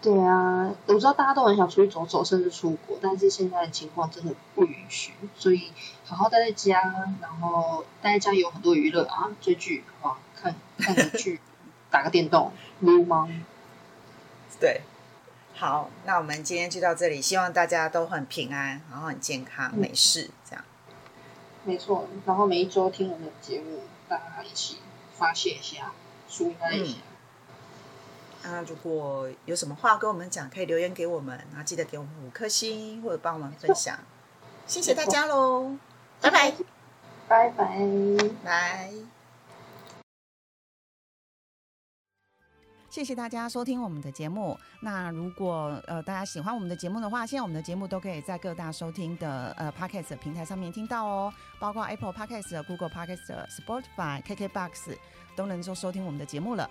对啊，我知道大家都很想出去走走，甚至出国，但是现在的情况真的不允许，所以好好待在家，然后待在家有很多娱乐啊，追剧啊，看看个剧。打个电动，撸猫。对，好，那我们今天就到这里，希望大家都很平安，然后很健康，没事，这样。没错，然后每一周听我们的节目，大家一起发泄一下，舒压一下。那如果有什么话跟我们讲，可以留言给我们，然后记得给我们五颗星或者帮我们分享，谢谢大家喽，拜拜，拜拜，拜。谢谢大家收听我们的节目。那如果呃大家喜欢我们的节目的话，现在我们的节目都可以在各大收听的呃 Podcast 平台上面听到哦，包括 Apple Podcast、Google Podcast、Spotify、KKBox 都能够收听我们的节目了。